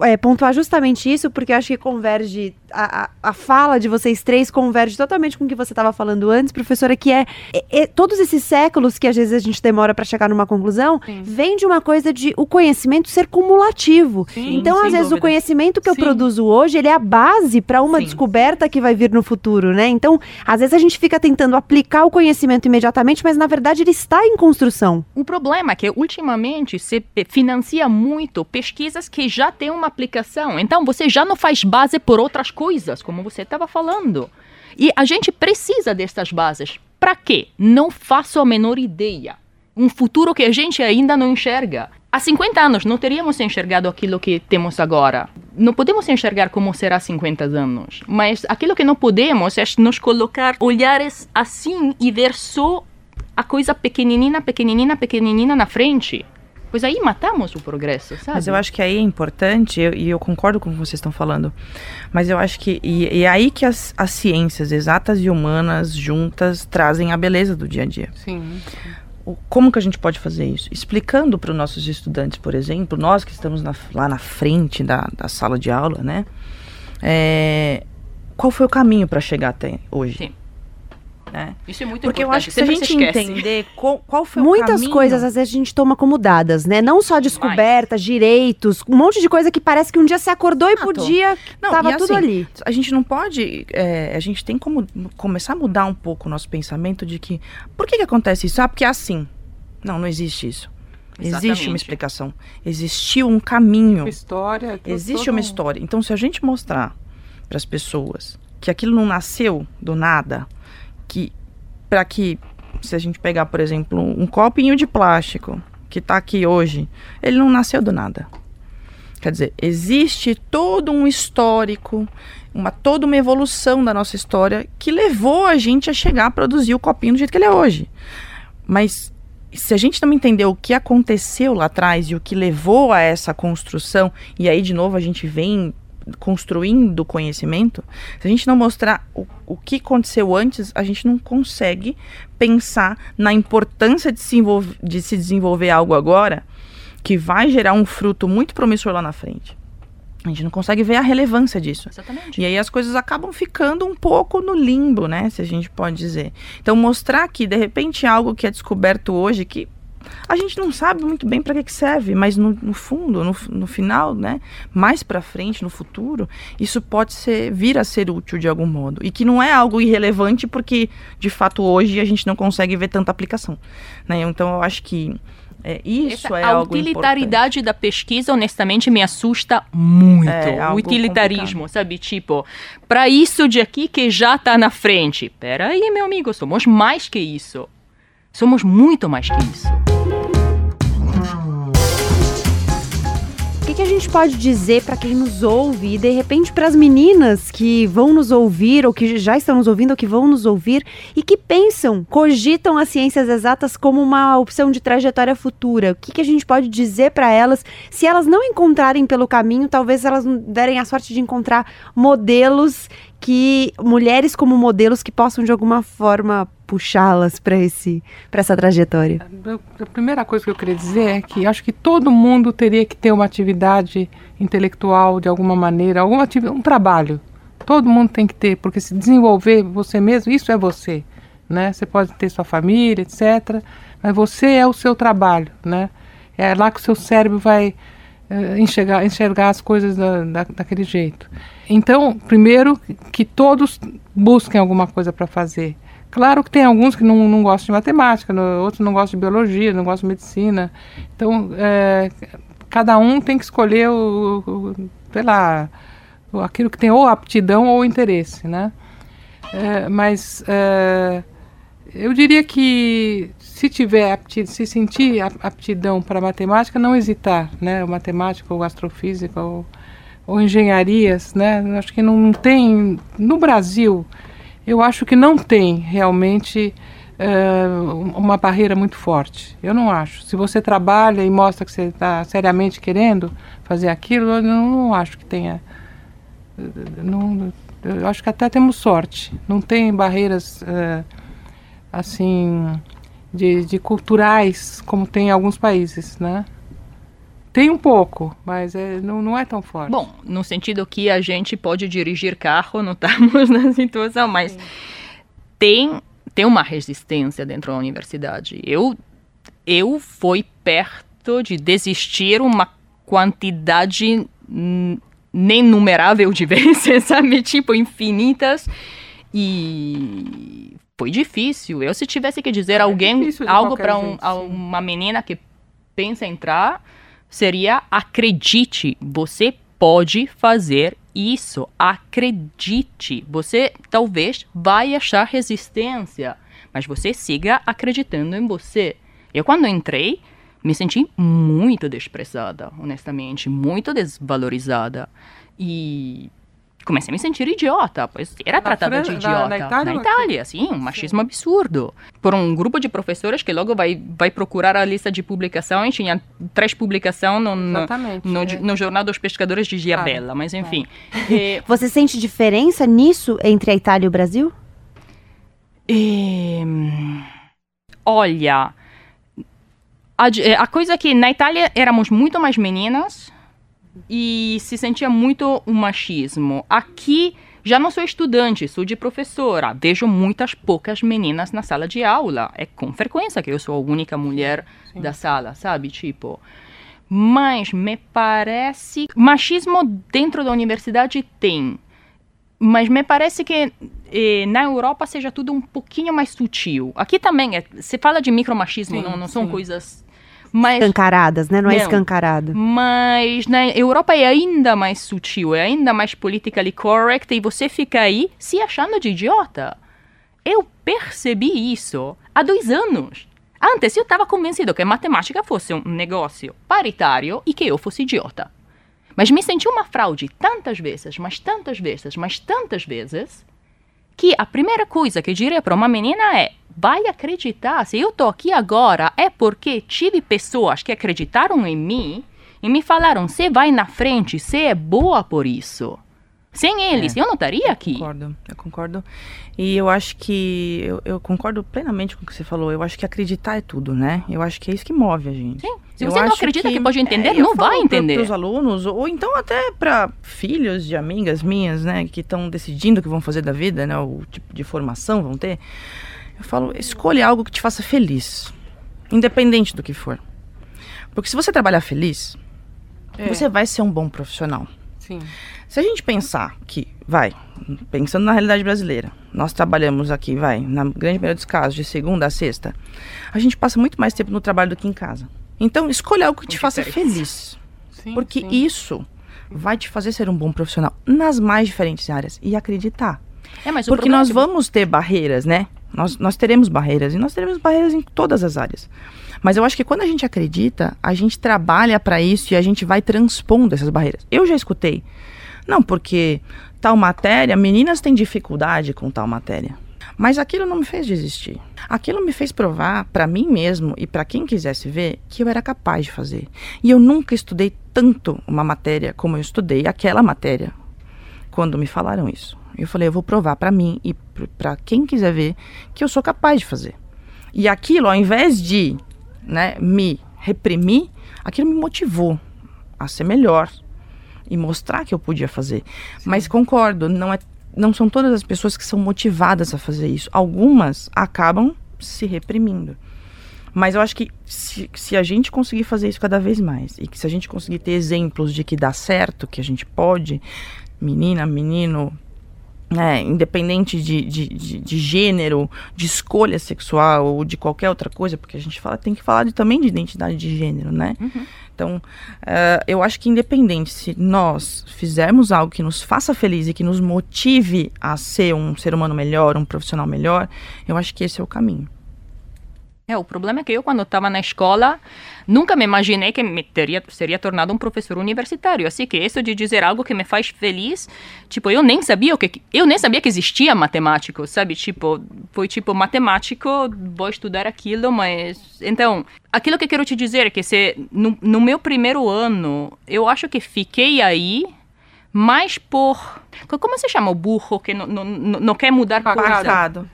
é, pontuar justamente isso, porque eu acho que converge. A, a, a fala de vocês três converge totalmente com o que você estava falando antes, professora, que é, é, é, todos esses séculos que às vezes a gente demora para chegar numa conclusão, sim. vem de uma coisa de o conhecimento ser cumulativo. Sim, então, às vezes, dúvida. o conhecimento que eu Sim. produzo hoje, ele é a base para uma descoberta que vai vir no futuro, né? Então, às vezes a gente fica tentando aplicar o conhecimento imediatamente, mas na verdade ele está em construção. O problema é que ultimamente se financia muito pesquisas que já têm uma aplicação. Então, você já não faz base por outras coisas, como você estava falando. E a gente precisa dessas bases. Para quê? Não faço a menor ideia. Um futuro que a gente ainda não enxerga. Há 50 anos não teríamos enxergado aquilo que temos agora. Não podemos enxergar como será 50 anos. Mas aquilo que não podemos é nos colocar olhares assim e ver só a coisa pequenina, pequenina, pequenina na frente. Pois aí matamos o progresso, sabe? Mas eu acho que aí é importante, e eu, eu, concordo com o que vocês estão falando, mas eu acho que. E, e é aí que as, as ciências exatas e humanas juntas trazem a beleza do dia a dia. Sim como que a gente pode fazer isso? Explicando para os nossos estudantes, por exemplo, nós que estamos na, lá na frente da, da, sala de aula, né? É, qual foi o caminho para chegar até hoje? Sim. Né? Isso é muito Porque importante. eu acho que se a gente se entender qual, qual foi Muitas o caminho... coisas às vezes a gente toma como dadas, né? Não só descobertas, direitos, um monte de coisa que parece que um dia você acordou e podia não, tava tudo assim, ali. A gente não pode, é, a gente tem como começar a mudar um pouco o nosso pensamento de que por que, que acontece isso? Ah, porque é assim. Não, não existe isso. Exatamente. Existe uma explicação. Existiu um caminho. Uma história. Existe uma história. Então, se a gente mostrar para as pessoas que aquilo não nasceu do nada, que para que se a gente pegar, por exemplo, um copinho de plástico que está aqui hoje, ele não nasceu do nada. Quer dizer, existe todo um histórico, uma toda uma evolução da nossa história que levou a gente a chegar a produzir o copinho do jeito que ele é hoje. Mas se a gente não entender o que aconteceu lá atrás e o que levou a essa construção, e aí de novo a gente vem construindo conhecimento, se a gente não mostrar o, o que aconteceu antes, a gente não consegue pensar na importância de se, de se desenvolver algo agora que vai gerar um fruto muito promissor lá na frente. A gente não consegue ver a relevância disso. Exatamente. E aí as coisas acabam ficando um pouco no limbo, né? Se a gente pode dizer. Então, mostrar que, de repente, algo que é descoberto hoje, que a gente não sabe muito bem para que, que serve, mas no, no fundo, no, no, final, né, mais para frente, no futuro, isso pode ser vir a ser útil de algum modo e que não é algo irrelevante porque de fato hoje a gente não consegue ver tanta aplicação, né? Então eu acho que é, isso Essa, é a algo utilitaridade importante. da pesquisa, honestamente, me assusta muito. É, o utilitarismo, complicado. sabe? Tipo, para isso de aqui que já está na frente. Pera aí, meu amigo, somos mais que isso. Somos muito mais que isso. que, que a gente pode dizer para quem nos ouve e de repente para as meninas que vão nos ouvir ou que já estão nos ouvindo ou que vão nos ouvir e que pensam, cogitam as ciências exatas como uma opção de trajetória futura? O que, que a gente pode dizer para elas se elas não encontrarem pelo caminho, talvez elas derem a sorte de encontrar modelos que mulheres como modelos que possam de alguma forma puxá-las para esse para essa trajetória? A primeira coisa que eu queria dizer é que acho que todo mundo teria que ter uma atividade intelectual de alguma maneira, alguma um trabalho. Todo mundo tem que ter, porque se desenvolver você mesmo, isso é você, né? Você pode ter sua família, etc, mas você é o seu trabalho, né? É lá que o seu cérebro vai uh, enxergar, enxergar as coisas da, da, daquele jeito. Então, primeiro, que todos busquem alguma coisa para fazer. Claro que tem alguns que não, não gostam de matemática, no, outros não gostam de biologia, não gostam de medicina. Então, é, cada um tem que escolher o, o, sei lá, aquilo que tem ou aptidão ou interesse, né? É, mas é, eu diria que se tiver aptidão, se sentir aptidão para matemática, não hesitar, né? Matemática ou astrofísica ou, ou engenharias, né? Acho que não tem no Brasil, eu acho que não tem realmente uh, uma barreira muito forte. Eu não acho. Se você trabalha e mostra que você está seriamente querendo fazer aquilo, eu não, não acho que tenha. Não, eu acho que até temos sorte. Não tem barreiras uh, assim de, de culturais como tem em alguns países, né? Tem um pouco, mas é, não, não é tão forte. Bom, no sentido que a gente pode dirigir carro, não estamos na situação, mas tem, tem uma resistência dentro da universidade. Eu, eu fui perto de desistir uma quantidade nem numerável de vezes, sabe? Tipo, infinitas. E foi difícil. Eu, se tivesse que dizer é alguém, algo para um, uma menina que pensa entrar, seria acredite, você pode fazer isso. Acredite. Você talvez vai achar resistência, mas você siga acreditando em você. Eu quando entrei, me senti muito desprezada, honestamente, muito desvalorizada. E comecei a me sentir idiota, pois era tratada de idiota. Na, na Itália? Na Itália, sim, um machismo sim. absurdo. Por um grupo de professores que logo vai, vai procurar a lista de publicações, tinha três publicações no, no, no, é. no, Jornal dos Pescadores de Giabella, claro. mas enfim. É. Você sente diferença nisso entre a Itália e o Brasil? É... Olha, a, a coisa é que na Itália éramos muito mais meninas, e se sentia muito o machismo. Aqui já não sou estudante, sou de professora. Vejo muitas poucas meninas na sala de aula. É com frequência que eu sou a única mulher Sim. da sala, sabe? Tipo. Mas me parece. Machismo dentro da universidade tem. Mas me parece que eh, na Europa seja tudo um pouquinho mais sutil. Aqui também, é, se fala de micromachismo, sim, não, não são coisas mas, escancaradas, né? Não, é não é escancarado. Mas na Europa é ainda mais sutil, é ainda mais politically correct e você fica aí se achando de idiota. Eu percebi isso há dois anos. Antes eu estava convencido que a matemática fosse um negócio paritário e que eu fosse idiota. Mas me senti uma fraude tantas vezes, mas tantas vezes, mas tantas vezes, que a primeira coisa que eu diria para uma menina é: vai acreditar. Se eu tô aqui agora, é porque tive pessoas que acreditaram em mim e me falaram: você vai na frente, você é boa por isso. Sem eles, é, eu não estaria aqui. Eu concordo, eu concordo. E eu acho que. Eu, eu, concordo plenamente com o que você falou. Eu acho que acreditar é tudo, né? Eu acho que é isso que move a gente. Sim. Se eu você não acredita que, que pode entender, é, não vai entender. Para os alunos, ou então até para filhos de amigas minhas, né? Que estão decidindo o que vão fazer da vida, né? O tipo de formação vão ter. Eu falo, escolha algo que te faça feliz, independente do que for. Porque se você trabalhar feliz, é. você vai ser um bom profissional. Sim. Se a gente pensar que, vai, pensando na realidade brasileira, nós trabalhamos aqui, vai, na grande maioria dos casos, de segunda a sexta, a gente passa muito mais tempo no trabalho do que em casa. Então, escolha algo que te faça feliz. Sim, porque sim. isso vai te fazer ser um bom profissional nas mais diferentes áreas e acreditar. É, porque nós é que... vamos ter barreiras, né? Nós, nós teremos barreiras e nós teremos barreiras em todas as áreas. Mas eu acho que quando a gente acredita, a gente trabalha para isso e a gente vai transpondo essas barreiras. Eu já escutei. Não, porque tal matéria, meninas têm dificuldade com tal matéria. Mas aquilo não me fez desistir. Aquilo me fez provar para mim mesmo e para quem quisesse ver que eu era capaz de fazer. E eu nunca estudei tanto uma matéria como eu estudei aquela matéria quando me falaram isso. Eu falei, eu vou provar para mim e para quem quiser ver que eu sou capaz de fazer. E aquilo, ao invés de né, me reprimir, aquilo me motivou a ser melhor e mostrar que eu podia fazer. Sim. Mas concordo, não é não são todas as pessoas que são motivadas a fazer isso. Algumas acabam se reprimindo. Mas eu acho que se, se, a gente conseguir fazer isso cada vez mais e que se a gente conseguir ter exemplos de que dá certo, que a gente pode, menina, menino, né, independente de, de, de, de, gênero, de escolha sexual ou de qualquer outra coisa, porque a gente fala, tem que falar de, também de identidade de gênero, né? Uhum. Então, uh, eu acho que independente se nós fizermos algo que nos faça feliz e que nos motive a ser um ser humano melhor, um profissional melhor, eu acho que esse é o caminho. É, o problema é que eu, quando estava na escola, nunca me imaginei que me teria, seria tornado um professor universitário. Assim que isso de dizer algo que me faz feliz, tipo, eu nem sabia o que. Eu nem sabia que existia matemático, sabe? Tipo, foi tipo, matemático, vou estudar aquilo, mas. Então, aquilo que eu quero te dizer é que se, no, no meu primeiro ano, eu acho que fiquei aí mais por. Como se chama o burro que não, não, não quer mudar coisa?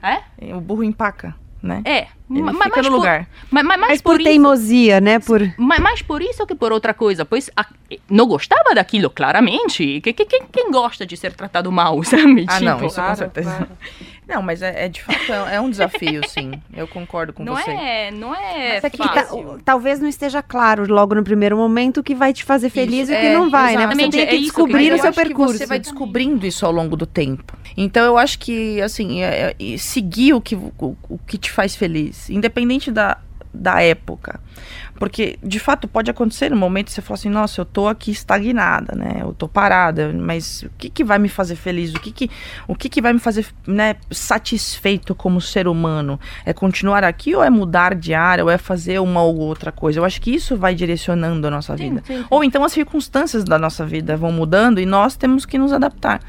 É? O burro empaca né? É. Ele mas, fica no por, lugar. Mas, mas, mas por, por teimosia, né? Por... Mas mais por isso que por outra coisa. Pois a, não gostava daquilo, claramente. Que, que, quem, quem gosta de ser tratado mal, sabe? Ah, tipo, não, isso claro, com certeza. Claro. Não, mas é, é de fato é, é, um desafio, sim. Eu concordo com não você. É, não é mas fácil. Tá, talvez não esteja claro logo no primeiro momento o que vai te fazer feliz isso, e o que é, não vai, exatamente. né? Você tem que é descobrir que, o seu percurso. você vai descobrindo isso ao longo do tempo. Então eu acho que, assim, é, é, seguir o que, o, o que te faz feliz, independente da, da época. Porque, de fato, pode acontecer no momento que você fala assim, nossa, eu tô aqui estagnada, né? Eu tô parada, mas o que que vai me fazer feliz? O que que, o que, que vai me fazer né, satisfeito como ser humano? É continuar aqui ou é mudar de área ou é fazer uma ou outra coisa? Eu acho que isso vai direcionando a nossa sim, vida. Sim, sim. Ou então as circunstâncias da nossa vida vão mudando e nós temos que nos adaptar.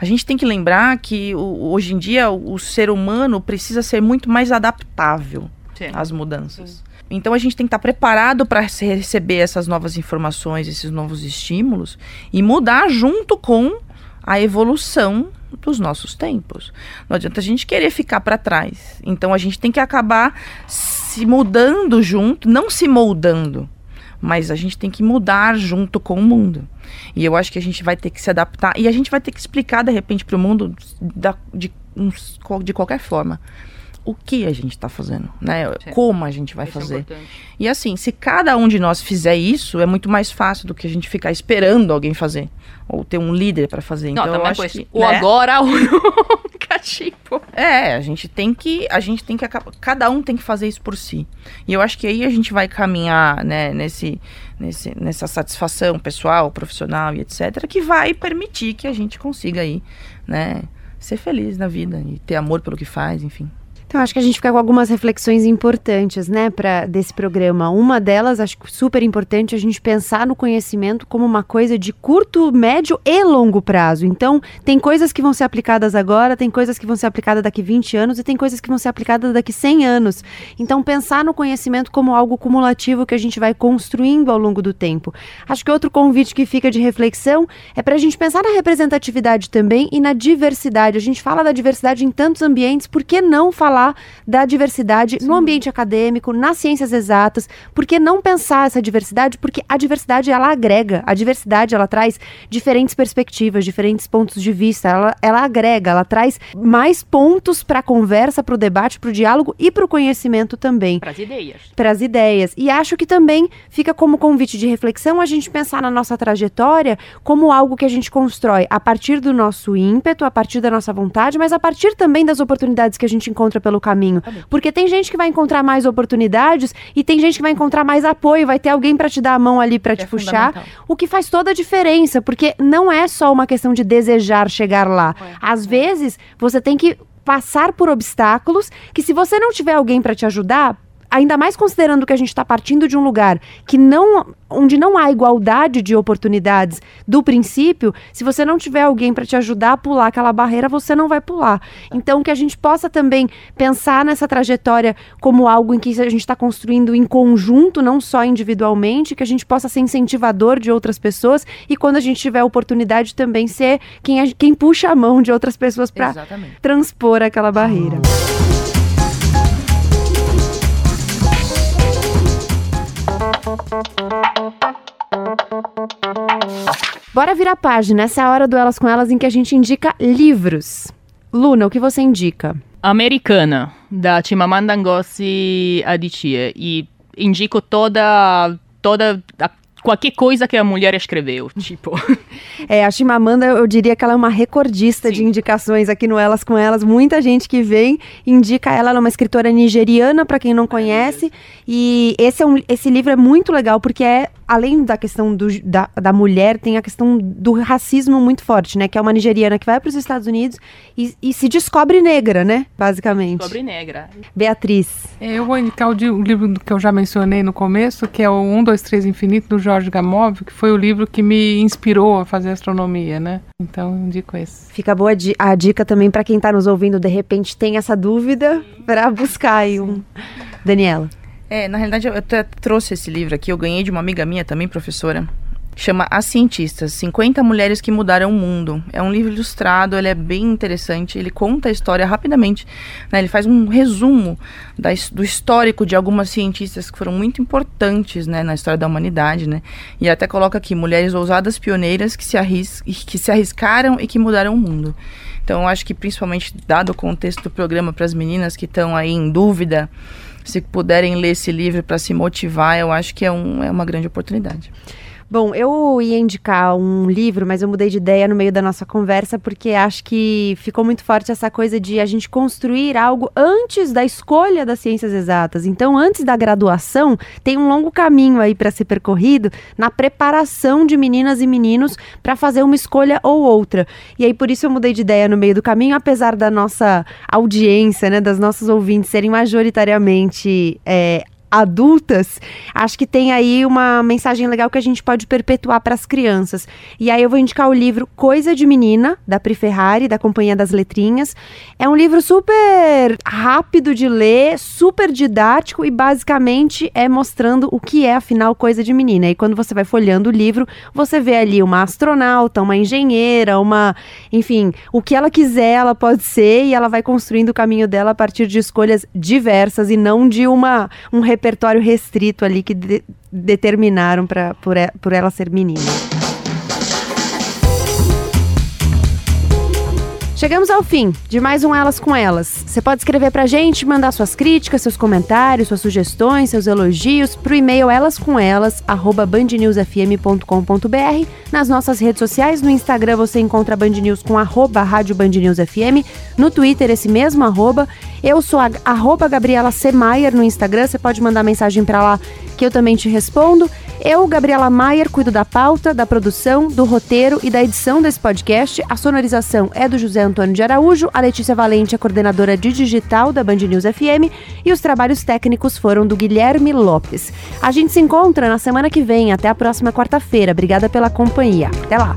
A gente tem que lembrar que o, hoje em dia o, o ser humano precisa ser muito mais adaptável às mudanças. Então a gente tem que estar preparado para receber essas novas informações, esses novos estímulos e mudar junto com a evolução dos nossos tempos. Não adianta a gente querer ficar para trás. Então a gente tem que acabar se mudando junto, não se moldando, mas a gente tem que mudar junto com o mundo. E eu acho que a gente vai ter que se adaptar e a gente vai ter que explicar de repente para o mundo da, de, de qualquer forma o que a gente está fazendo, né? Sim. Como a gente vai isso é fazer. É e assim, se cada um de nós fizer isso, é muito mais fácil do que a gente ficar esperando alguém fazer ou ter um líder para fazer. Não, então, eu acho que, o né? agora o nunca, tipo. É, a gente tem que, a gente tem que cada um tem que fazer isso por si. E eu acho que aí a gente vai caminhar, né, nesse, nesse nessa satisfação pessoal, profissional e etc, que vai permitir que a gente consiga aí, né, ser feliz na vida e ter amor pelo que faz, enfim. Então, acho que a gente fica com algumas reflexões importantes, né, para desse programa. Uma delas, acho super importante, a gente pensar no conhecimento como uma coisa de curto, médio e longo prazo. Então, tem coisas que vão ser aplicadas agora, tem coisas que vão ser aplicadas daqui 20 anos e tem coisas que vão ser aplicadas daqui 100 anos. Então, pensar no conhecimento como algo cumulativo que a gente vai construindo ao longo do tempo. Acho que outro convite que fica de reflexão é para a gente pensar na representatividade também e na diversidade. A gente fala da diversidade em tantos ambientes, por que não falar falar da diversidade Sim. no ambiente acadêmico, nas ciências exatas. Por que não pensar essa diversidade? Porque a diversidade ela agrega, a diversidade ela traz diferentes perspectivas, diferentes pontos de vista, ela, ela agrega, ela traz mais pontos para a conversa, para o debate, para o diálogo e para o conhecimento também. Para as ideias. Para as ideias. E acho que também fica como convite de reflexão a gente pensar na nossa trajetória como algo que a gente constrói a partir do nosso ímpeto, a partir da nossa vontade, mas a partir também das oportunidades que a gente encontra pelo caminho. Porque tem gente que vai encontrar mais oportunidades e tem gente que vai encontrar mais apoio, vai ter alguém para te dar a mão ali para te é puxar, o que faz toda a diferença, porque não é só uma questão de desejar chegar lá. É. Às é. vezes, você tem que passar por obstáculos que se você não tiver alguém para te ajudar, ainda mais considerando que a gente está partindo de um lugar que não, onde não há igualdade de oportunidades do princípio, se você não tiver alguém para te ajudar a pular aquela barreira, você não vai pular. Então, que a gente possa também pensar nessa trajetória como algo em que a gente está construindo em conjunto, não só individualmente, que a gente possa ser incentivador de outras pessoas e quando a gente tiver a oportunidade também ser quem, quem puxa a mão de outras pessoas para transpor aquela barreira. Bora virar página. Essa é a hora do Elas com Elas em que a gente indica livros. Luna, o que você indica? Americana, da Chimamanda Ngozi Adichie. E indico toda, toda a qualquer coisa que a mulher escreveu, tipo. É, a Chimamanda, eu diria que ela é uma recordista Sim. de indicações aqui no Elas com Elas. Muita gente que vem indica ela, ela é uma escritora nigeriana, para quem não conhece. E esse, é um, esse livro é muito legal porque é além da questão do, da, da mulher, tem a questão do racismo muito forte, né? Que é uma nigeriana que vai para os Estados Unidos e, e, se descobre negra, né? Basicamente. Descobre negra. Beatriz. É, eu vou indicar o, o, livro que eu já mencionei no começo, que é o 1, 2, 3 Infinito, do Jorge Gamov, que foi o livro que me inspirou a fazer astronomia, né? Então, eu indico esse. Fica boa a dica também para quem está nos ouvindo, de repente tem essa dúvida, para buscar aí um. Daniela. É, na realidade eu até trouxe esse livro aqui, eu ganhei de uma amiga minha também, professora. Chama As Cientistas, 50 Mulheres que Mudaram o Mundo. É um livro ilustrado, ele é bem interessante, ele conta a história rapidamente, né? ele faz um resumo da, do histórico de algumas cientistas que foram muito importantes né, na história da humanidade, né? E até coloca aqui, mulheres ousadas pioneiras que se, arris que se arriscaram e que mudaram o mundo. Então, eu acho que principalmente dado o contexto do programa para as meninas que estão aí em dúvida, se puderem ler esse livro para se motivar, eu acho que é, um, é uma grande oportunidade. Bom, eu ia indicar um livro, mas eu mudei de ideia no meio da nossa conversa, porque acho que ficou muito forte essa coisa de a gente construir algo antes da escolha das ciências exatas. Então, antes da graduação, tem um longo caminho aí para ser percorrido na preparação de meninas e meninos para fazer uma escolha ou outra. E aí, por isso, eu mudei de ideia no meio do caminho, apesar da nossa audiência, né, das nossas ouvintes serem majoritariamente é, adultas, acho que tem aí uma mensagem legal que a gente pode perpetuar para as crianças. E aí eu vou indicar o livro Coisa de Menina, da Pri Ferrari, da Companhia das Letrinhas. É um livro super rápido de ler, super didático e basicamente é mostrando o que é, afinal, coisa de menina. E quando você vai folhando o livro, você vê ali uma astronauta, uma engenheira, uma. Enfim, o que ela quiser, ela pode ser e ela vai construindo o caminho dela a partir de escolhas diversas e não de uma um repertório restrito ali que de, determinaram pra, por, por ela ser menina. Chegamos ao fim de mais um Elas com Elas. Você pode escrever pra gente, mandar suas críticas, seus comentários, suas sugestões, seus elogios pro e-mail elascomelas@bandnewsfm.com.br. Nas nossas redes sociais, no Instagram você encontra Band News com arroba Rádio Band News FM, no Twitter esse mesmo arroba. Eu sou a arroba Gabriela C. Maier no Instagram, você pode mandar mensagem para lá que eu também te respondo. Eu, Gabriela Maier, cuido da pauta, da produção, do roteiro e da edição desse podcast. A sonorização é do José Antônio de Araújo, a Letícia Valente, a coordenadora de digital da Band News FM, e os trabalhos técnicos foram do Guilherme Lopes. A gente se encontra na semana que vem. Até a próxima quarta-feira. Obrigada pela companhia. Até lá.